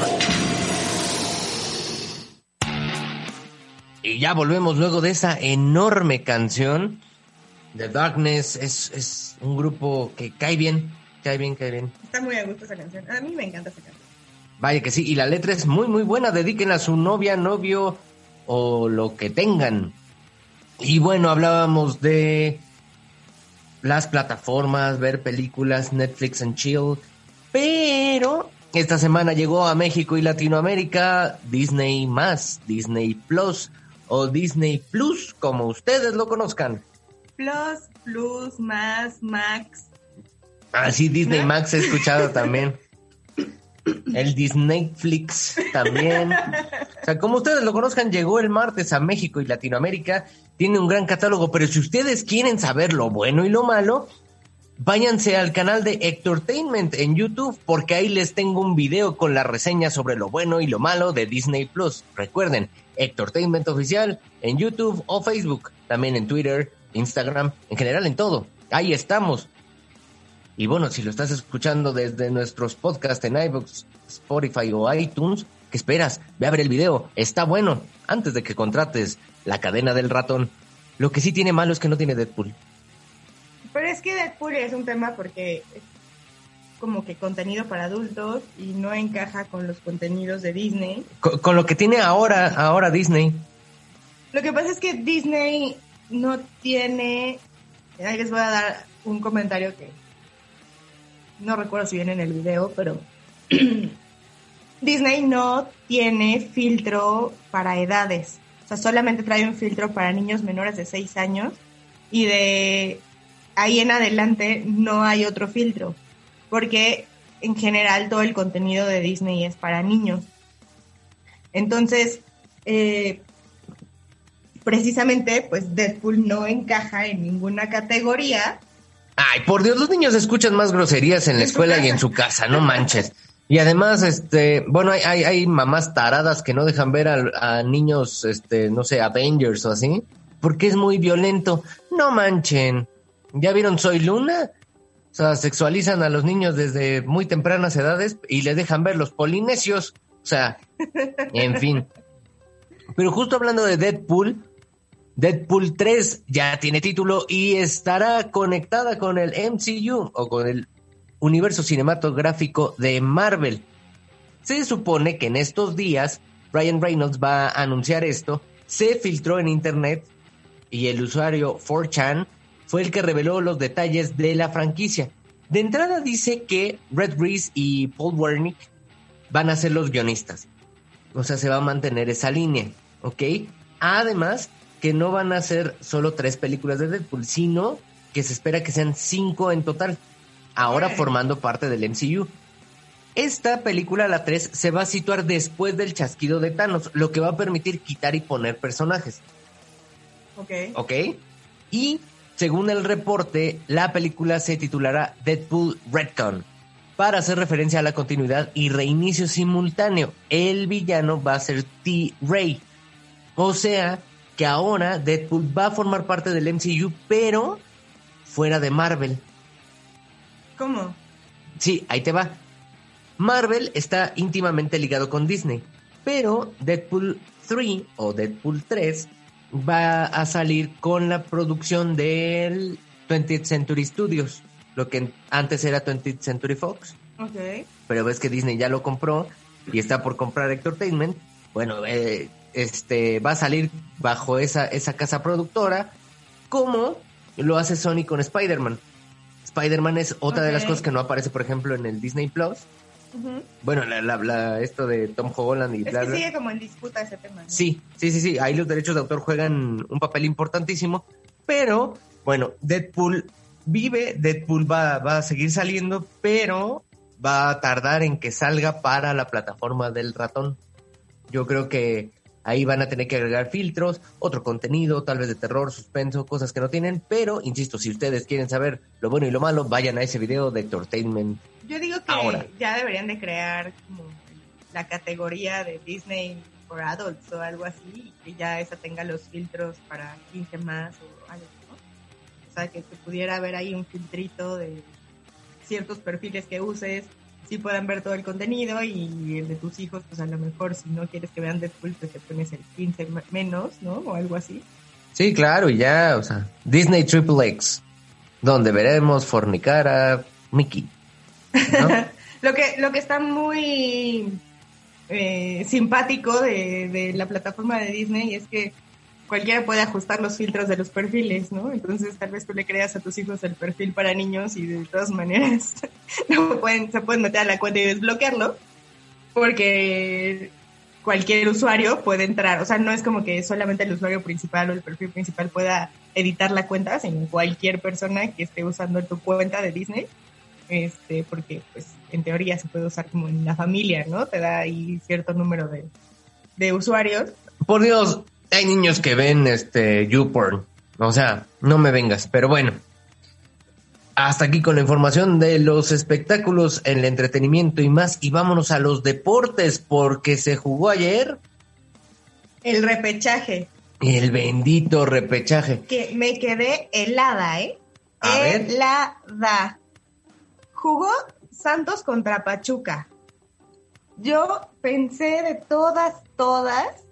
Y ya volvemos luego de esa enorme canción. The Darkness es, es un grupo que cae bien, cae bien, cae bien. Está muy a gusto esa canción. A mí me encanta esa canción. Vaya que sí, y la letra es muy, muy buena. Dediquen a su novia, novio o lo que tengan. Y bueno, hablábamos de las plataformas, ver películas, Netflix and Chill. Pero esta semana llegó a México y Latinoamérica Disney más, Disney Plus o Disney Plus, como ustedes lo conozcan. Plus, Plus, más, Max. Ah, sí, Disney Max he escuchado también. El Disneyflix también. O sea, como ustedes lo conozcan, llegó el martes a México y Latinoamérica. Tiene un gran catálogo, pero si ustedes quieren saber lo bueno y lo malo, váyanse al canal de Entertainment en YouTube porque ahí les tengo un video con la reseña sobre lo bueno y lo malo de Disney Plus. Recuerden, Entertainment Oficial en YouTube o Facebook, también en Twitter, Instagram, en general en todo. Ahí estamos. Y bueno, si lo estás escuchando desde nuestros podcasts en iVoox, Spotify o iTunes, ¿qué esperas? Ve a ver el video, está bueno, antes de que contrates la cadena del ratón. Lo que sí tiene malo es que no tiene Deadpool. Pero es que Deadpool es un tema porque es como que contenido para adultos y no encaja con los contenidos de Disney. Con, con lo que tiene ahora, ahora Disney. Lo que pasa es que Disney no tiene... Ahí les voy a dar un comentario que no recuerdo si viene en el video, pero Disney no tiene filtro para edades. O sea, solamente trae un filtro para niños menores de 6 años y de ahí en adelante no hay otro filtro, porque en general todo el contenido de Disney es para niños. Entonces, eh, precisamente, pues Deadpool no encaja en ninguna categoría. Ay, por Dios, los niños escuchan más groserías en la escuela y en su casa, no manches. Y además, este, bueno, hay mamás taradas que no dejan ver a, a niños, este, no sé, Avengers o así, porque es muy violento. No manchen. ¿Ya vieron Soy Luna? O sea, sexualizan a los niños desde muy tempranas edades y les dejan ver los polinesios. O sea, en fin. Pero justo hablando de Deadpool, Deadpool 3 ya tiene título y estará conectada con el MCU o con el universo cinematográfico de Marvel. Se supone que en estos días Ryan Reynolds va a anunciar esto. Se filtró en internet y el usuario 4chan fue el que reveló los detalles de la franquicia. De entrada dice que Red Reese y Paul Wernick van a ser los guionistas. O sea, se va a mantener esa línea, ¿ok? Además, que no van a ser solo tres películas de Deadpool, sino que se espera que sean cinco en total, ahora formando parte del MCU. Esta película, la 3, se va a situar después del chasquido de Thanos, lo que va a permitir quitar y poner personajes. Ok. ¿ok? Y según el reporte, la película se titulará Deadpool Redcon para hacer referencia a la continuidad y reinicio simultáneo. El villano va a ser T-Ray. O sea, que ahora Deadpool va a formar parte del MCU, pero fuera de Marvel. ¿Cómo? Sí, ahí te va. Marvel está íntimamente ligado con Disney, pero Deadpool 3 o Deadpool 3 va a salir con la producción del 20th Century Studios, lo que antes era 20th Century Fox, Ok. pero ves que Disney ya lo compró y está por comprar Entertainment. Bueno, eh, este va a salir bajo esa, esa casa productora, como lo hace Sony con Spider-Man. Spider-Man es otra de las cosas que no aparece, por ejemplo, en el Disney Plus. Bueno, la, la- la- esto de Tom Holland y Es bla, que bla. sigue como en disputa ese tema. ¿no? Sí, sí, sí, sí. Ahí los derechos de autor juegan un papel importantísimo. Pero, bueno, Deadpool vive, Deadpool va, va a seguir saliendo, pero va a tardar en que salga para la plataforma del ratón. Yo creo que ahí van a tener que agregar filtros, otro contenido, tal vez de terror, suspenso, cosas que no tienen. Pero, insisto, si ustedes quieren saber lo bueno y lo malo, vayan a ese video de Entertainment. Yo digo que Ahora. ya deberían de crear como la categoría de Disney for Adults o algo así, y que ya esa tenga los filtros para 15 más o algo, ¿no? O sea, que, que pudiera haber ahí un filtrito de ciertos perfiles que uses, si puedan ver todo el contenido y el de tus hijos, pues a lo mejor si no quieres que vean Deadpool, pues te pones el 15 me- menos, ¿no? O algo así. Sí, claro, y ya, o sea, Disney Triple X, donde veremos fornicar a Mickey. ¿no? Lo que, lo que está muy eh, simpático de, de la plataforma de Disney es que cualquiera puede ajustar los filtros de los perfiles, ¿no? Entonces tal vez tú le creas a tus hijos el perfil para niños y de todas maneras no pueden, se pueden meter a la cuenta y desbloquearlo porque cualquier usuario puede entrar, o sea, no es como que solamente el usuario principal o el perfil principal pueda editar la cuenta, sino cualquier persona que esté usando tu cuenta de Disney este, porque pues en teoría se puede usar como en la familia, ¿no? Te da ahí cierto número de, de usuarios. Por Dios, hay niños que ven este YouPorn. O sea, no me vengas, pero bueno. Hasta aquí con la información de los espectáculos, el entretenimiento y más. Y vámonos a los deportes, porque se jugó ayer. El repechaje. El bendito repechaje. Que me quedé helada, ¿eh? A ver. helada. Jugó Santos contra Pachuca. Yo pensé de todas, todas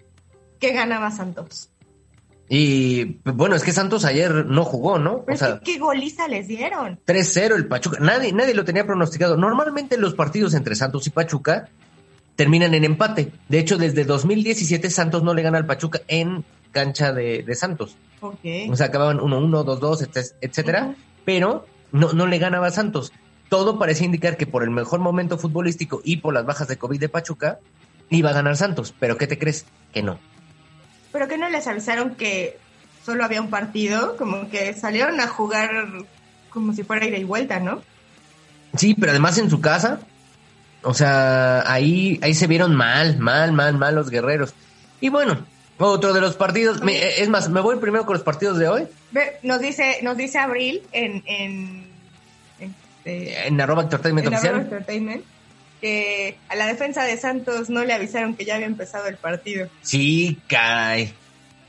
que ganaba Santos. Y bueno, es que Santos ayer no jugó, ¿no? Pero o sea, ¿qué goliza les dieron? 3-0 el Pachuca. Nadie, nadie lo tenía pronosticado. Normalmente los partidos entre Santos y Pachuca terminan en empate. De hecho, desde 2017 Santos no le gana al Pachuca en cancha de, de Santos. Okay. O sea, acababan 1-1, 2-2, etcétera. Uh -huh. Pero no, no le ganaba a Santos. Todo parecía indicar que por el mejor momento futbolístico y por las bajas de COVID de Pachuca, iba a ganar Santos. Pero ¿qué te crees? Que no. ¿Pero que no les avisaron que solo había un partido? Como que salieron a jugar como si fuera ida y vuelta, ¿no? Sí, pero además en su casa. O sea, ahí, ahí se vieron mal, mal, mal, mal los guerreros. Y bueno, otro de los partidos. Me, es más, me voy primero con los partidos de hoy. Nos dice, nos dice Abril en. En, en, en arroba entertainment en oficial. Arroba entertainment que a la defensa de Santos no le avisaron que ya había empezado el partido. Sí, cae.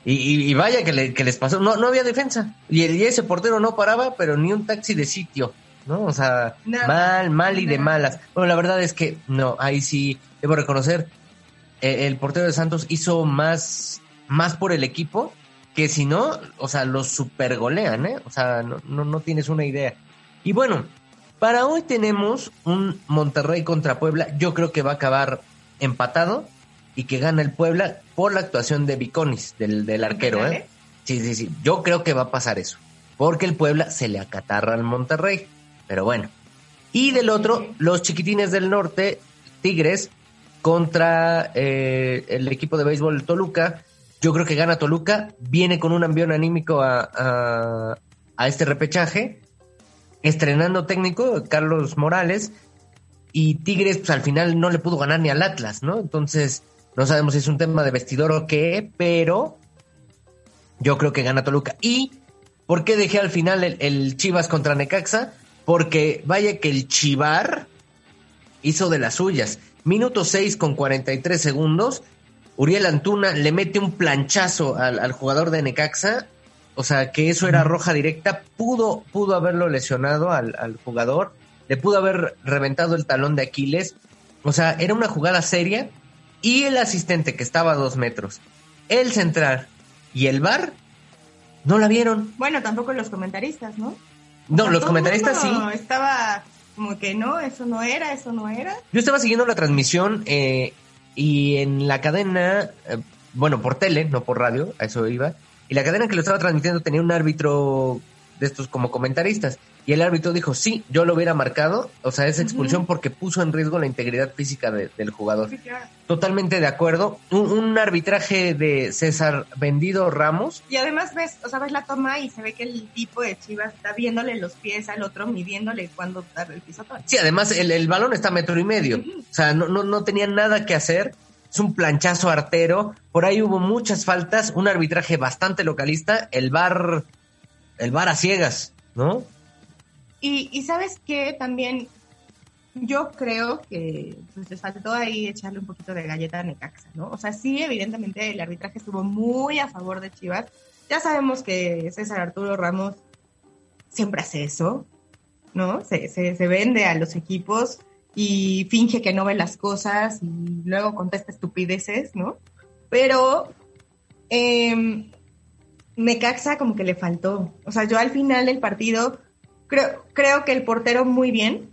Y, y, y vaya que, le, que, les pasó, no, no había defensa. Y, el, y, ese portero no paraba, pero ni un taxi de sitio, ¿no? O sea, mal, mal y de malas. Bueno, la verdad es que no, ahí sí, debo reconocer, eh, el portero de Santos hizo más, más por el equipo que si no, o sea, los supergolean, ¿eh? O sea, no, no, no tienes una idea. Y bueno, para hoy tenemos un Monterrey contra Puebla. Yo creo que va a acabar empatado y que gana el Puebla por la actuación de Viconis, del, del arquero. ¿eh? Sí, sí, sí. Yo creo que va a pasar eso. Porque el Puebla se le acatarra al Monterrey. Pero bueno. Y del otro, los chiquitines del norte, Tigres, contra eh, el equipo de béisbol Toluca. Yo creo que gana Toluca. Viene con un ambión anímico a, a, a este repechaje estrenando técnico, Carlos Morales, y Tigres, pues al final no le pudo ganar ni al Atlas, ¿no? Entonces, no sabemos si es un tema de vestidor o qué, pero yo creo que gana Toluca. ¿Y por qué dejé al final el, Chivas contra Necaxa? Porque vaya que el Chivar hizo de las suyas. Minuto 6 con 43 segundos. Uriel Antuna le mete un planchazo al, al jugador de Necaxa o sea, que eso era roja directa, pudo, pudo haberlo lesionado al, al, jugador, le pudo haber reventado el talón de Aquiles, o sea, era una jugada seria y el asistente que estaba a dos metros, el central y el bar no la vieron. Bueno, tampoco los comentaristas, ¿no? No, los comentaristas sí. Estaba como que no, eso no era, eso no era. Yo estaba siguiendo la transmisión eh, y en la cadena, eh, bueno, por tele, no por radio, a eso iba y la cadena que lo estaba transmitiendo tenía un árbitro de estos como comentaristas. Y el árbitro dijo, sí, yo lo hubiera marcado, o sea, esa expulsión uh -huh. porque puso en riesgo la integridad física de, del jugador. Sí, claro. Totalmente de acuerdo. Un, un, arbitraje de César Vendido Ramos. Y además ves, o sea, ves la toma y se ve que el tipo de Chivas está viéndole los pies al otro, midiéndole cuándo dar el pisotón. Sí, además el, el balón está a metro y medio. Uh -huh. O sea, no, no, no tenía nada que hacer es un planchazo artero. Por ahí hubo muchas faltas, un arbitraje bastante localista, el bar, el bar a ciegas, ¿no? Y, sabes que también yo creo que pues, les faltó ahí echarle un poquito de galleta a Necaxa, ¿no? O sea, sí, evidentemente el arbitraje estuvo muy a favor de Chivas. Ya sabemos que César Arturo Ramos siempre hace eso, ¿no? Se vende a los equipos y finge que no ve las cosas y luego contesta estupideces, ¿no? Pero eh, Necaxa como que le faltó. O sea, yo al final del partido creo, creo que el portero muy bien.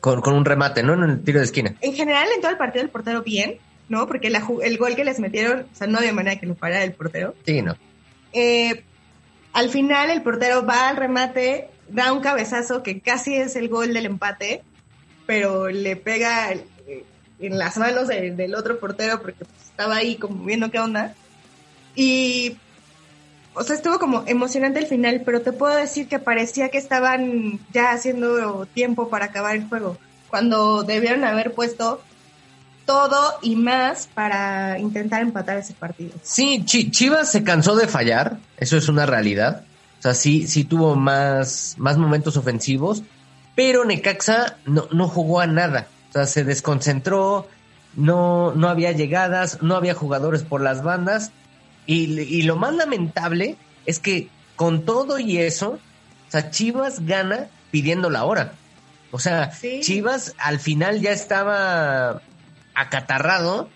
Con, con, un remate, ¿no? En el tiro de esquina. En general, en todo el partido el portero bien, ¿no? Porque la, el gol que les metieron, o sea, no había manera que lo parara el portero. Sí, no. Eh, al final el portero va al remate, da un cabezazo que casi es el gol del empate pero le pega en las manos de, del otro portero porque pues, estaba ahí como viendo qué onda. Y, o sea, estuvo como emocionante el final, pero te puedo decir que parecía que estaban ya haciendo tiempo para acabar el juego, cuando debieron haber puesto todo y más para intentar empatar ese partido. Sí, Ch Chivas se cansó de fallar, eso es una realidad. O sea, sí, sí tuvo más, más momentos ofensivos, pero Necaxa no, no jugó a nada. O sea, se desconcentró, no, no había llegadas, no había jugadores por las bandas. Y, y lo más lamentable es que con todo y eso, o sea, Chivas gana pidiendo la hora. O sea, Sí. Chivas al final ya estaba acatarrado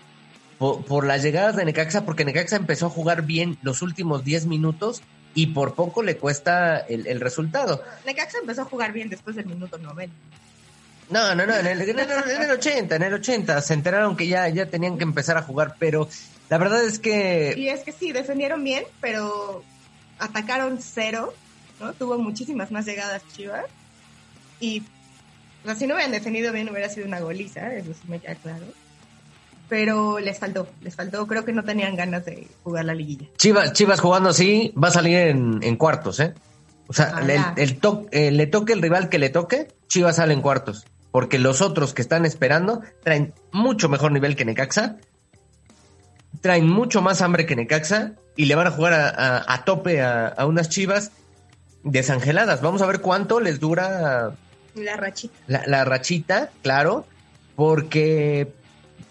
por, por las llegadas de Necaxa, porque Necaxa empezó a jugar bien los últimos 10 minutos y por poco le cuesta el, el resultado. Necaxa empezó a jugar bien después del minuto 90. No, no, no, en el, en el- en el 80, en el 80 se enteraron que ya, ya tenían que empezar a jugar, pero la verdad es que Y es que sí, defendieron bien, pero atacaron cero, ¿no? Tuvo muchísimas más llegadas Chivas. Y, o sea, si no hubieran defendido bien, hubiera sido una goliza, eso sí me queda claro. Pero les faltó, les faltó. Creo que no tenían ganas de jugar la liguilla. Chivas, Chivas jugando así va a salir en, en cuartos, ¿eh? O sea, Ojalá. el, el to- eh, le toque el rival que le toque, Chivas sale en cuartos. Porque los otros que están esperando traen mucho mejor nivel que Necaxa, traen mucho más hambre que Necaxa y le van a jugar a, a- a tope a, a unas Chivas desangeladas. Vamos a ver cuánto les dura La rachita. la, la rachita, claro, porque,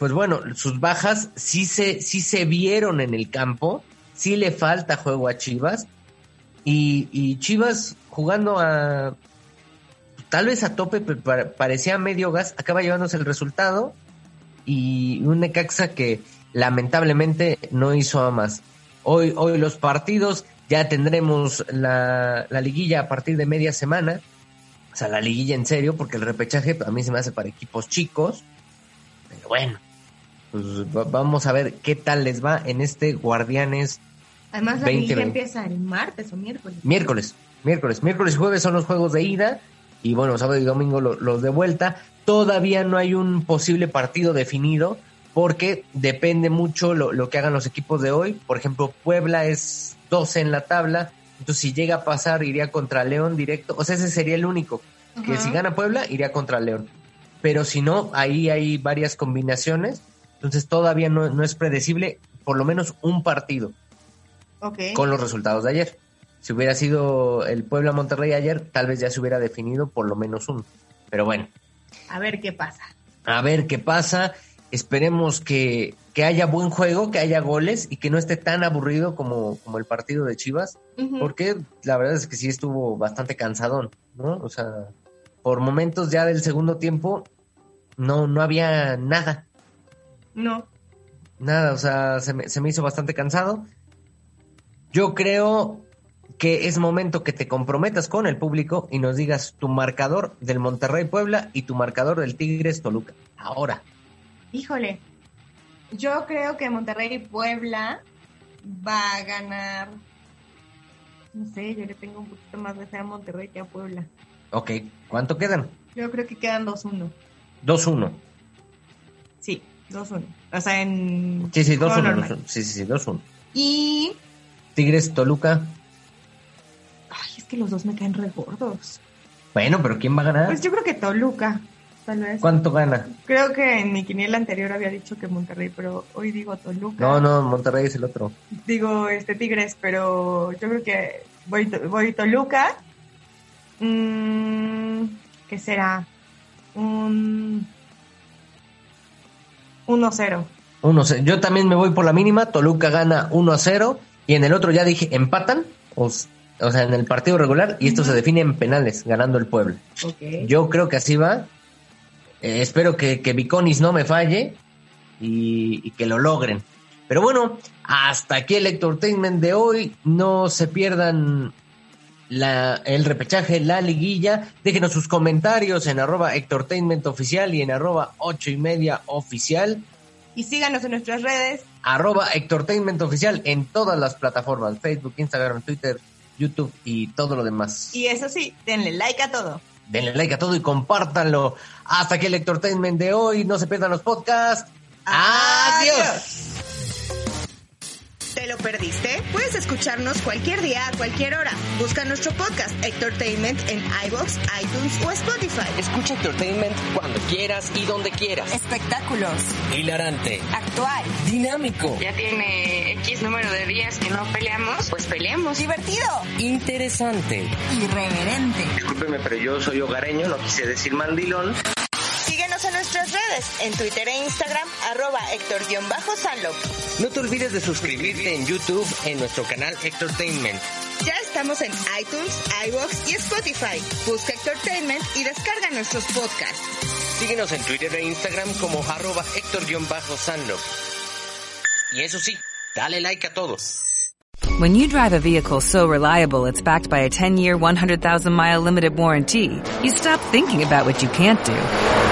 pues bueno, sus bajas sí se, sí se vieron en el campo, sí le falta juego a Chivas, y, Chivas jugando a, tal vez a tope, pero pa- parecía medio gas, acaba llevándose el resultado, y un Necaxa que lamentablemente no hizo a más. Hoy, hoy los partidos, ya tendremos la, la liguilla a partir de media semana, o sea, la liguilla en serio, porque el repechaje a mí se me hace para equipos chicos. Pero bueno, pues va- vamos a ver qué tal les va en este Guardianes Además, la 20, liguilla 20. empieza el martes o miércoles. miércoles. Miércoles, miércoles y jueves son los juegos de ida. Y bueno, sábado y domingo lo- los de vuelta. Todavía no hay un posible partido definido porque depende mucho lo, lo que hagan los equipos de hoy. Por ejemplo, Puebla es 12 en la tabla. Entonces, si llega a pasar, iría contra León directo. O sea, ese sería el único. Que si gana Puebla, iría contra León. Pero si no, ahí hay varias combinaciones. Entonces, todavía no, no es predecible por lo menos un partido con los resultados de ayer. Si hubiera sido el Puebla Monterrey ayer, tal vez ya se hubiera definido por lo menos uno. Pero bueno, A ver qué pasa. a ver qué pasa. Esperemos que, que haya buen juego, que haya goles y que no esté tan aburrido como, como el partido de Chivas, porque la verdad es que sí estuvo bastante cansadón, ¿no? O sea, por momentos ya del segundo tiempo no, no había nada. No. Nada, o sea, se me, se me hizo bastante cansado. Yo creo que es momento que te comprometas con el público y nos digas tu marcador del Monterrey Puebla y tu marcador del Tigres Toluca. Ahora. Híjole. Yo creo que Monterrey Puebla va a ganar. No sé, yo le tengo un poquito más de fe a Monterrey que a Puebla. Ok, ¿cuánto quedan? Yo creo que quedan 2-1. 2-1. Sí, 2-1. O sea, en. Sí, sí, juego 2-1. normal. 2-1. Sí, sí, sí, 2-1. Y. Tigres Toluca. Ay, es que los dos me caen re gordos. Bueno, pero ¿quién va a ganar? Pues yo creo que Toluca, tal vez. ¿Cuánto gana? Creo que en mi quiniela anterior había dicho que Monterrey, pero hoy digo Toluca. No, no, Monterrey es el otro. Digo este Tigres, pero yo creo que voy, voy Toluca. Mm, ¿Qué será? Un 1-0. 1 Yo también me voy por la mínima. Toluca gana 1 a 0. Y en el otro ya dije, empatan. O, sea, en el partido regular. Y esto se define en penales, ganando el Puebla. Ok. Yo creo que así va. Eh, espero que, que Viconis no me falle. Y, y que lo logren. Pero bueno, hasta aquí el Entertainment de hoy. No se pierdan la, el repechaje, la liguilla. Déjenos sus comentarios en arroba Entertainment oficial y en arroba ocho y media oficial Y síganos en nuestras redes. arroba Entertainment Oficial en todas las plataformas, Facebook, Instagram, Twitter, YouTube y todo lo demás. Y eso sí, denle like a todo. Denle like a todo y compártanlo. Hasta aquí el Entertainment de hoy. No se pierdan los podcasts. Adiós. Adiós. ¿Te lo perdiste? Puedes escucharnos cualquier día, a cualquier hora. Busca nuestro podcast Entertainment en iBox, iTunes o Spotify. Escucha Entertainment cuando quieras y donde quieras. Espectáculos. Hilarante. Actual. Dinámico. Ya tiene X número de días que no peleamos, pues peleemos. Divertido. Interesante. Irreverente. Discúlpeme, pero yo soy hogareño, no quise decir mandilón. Síguenos en nuestras redes, en Twitter e Instagram, arroba Héctor-Sanlop. No te olvides de suscribirte en YouTube en nuestro canal Entertainment. Ya estamos en iTunes, iVoox y Spotify. Busca Entertainment y descarga nuestros podcasts. Síguenos en Twitter e Instagram como arroba Héctor-Sanlop. Y eso sí, dale like a todos. When you drive a vehicle so reliable it's backed by a 10-year, 100,000-mile limited warranty, you stop thinking about what you can't do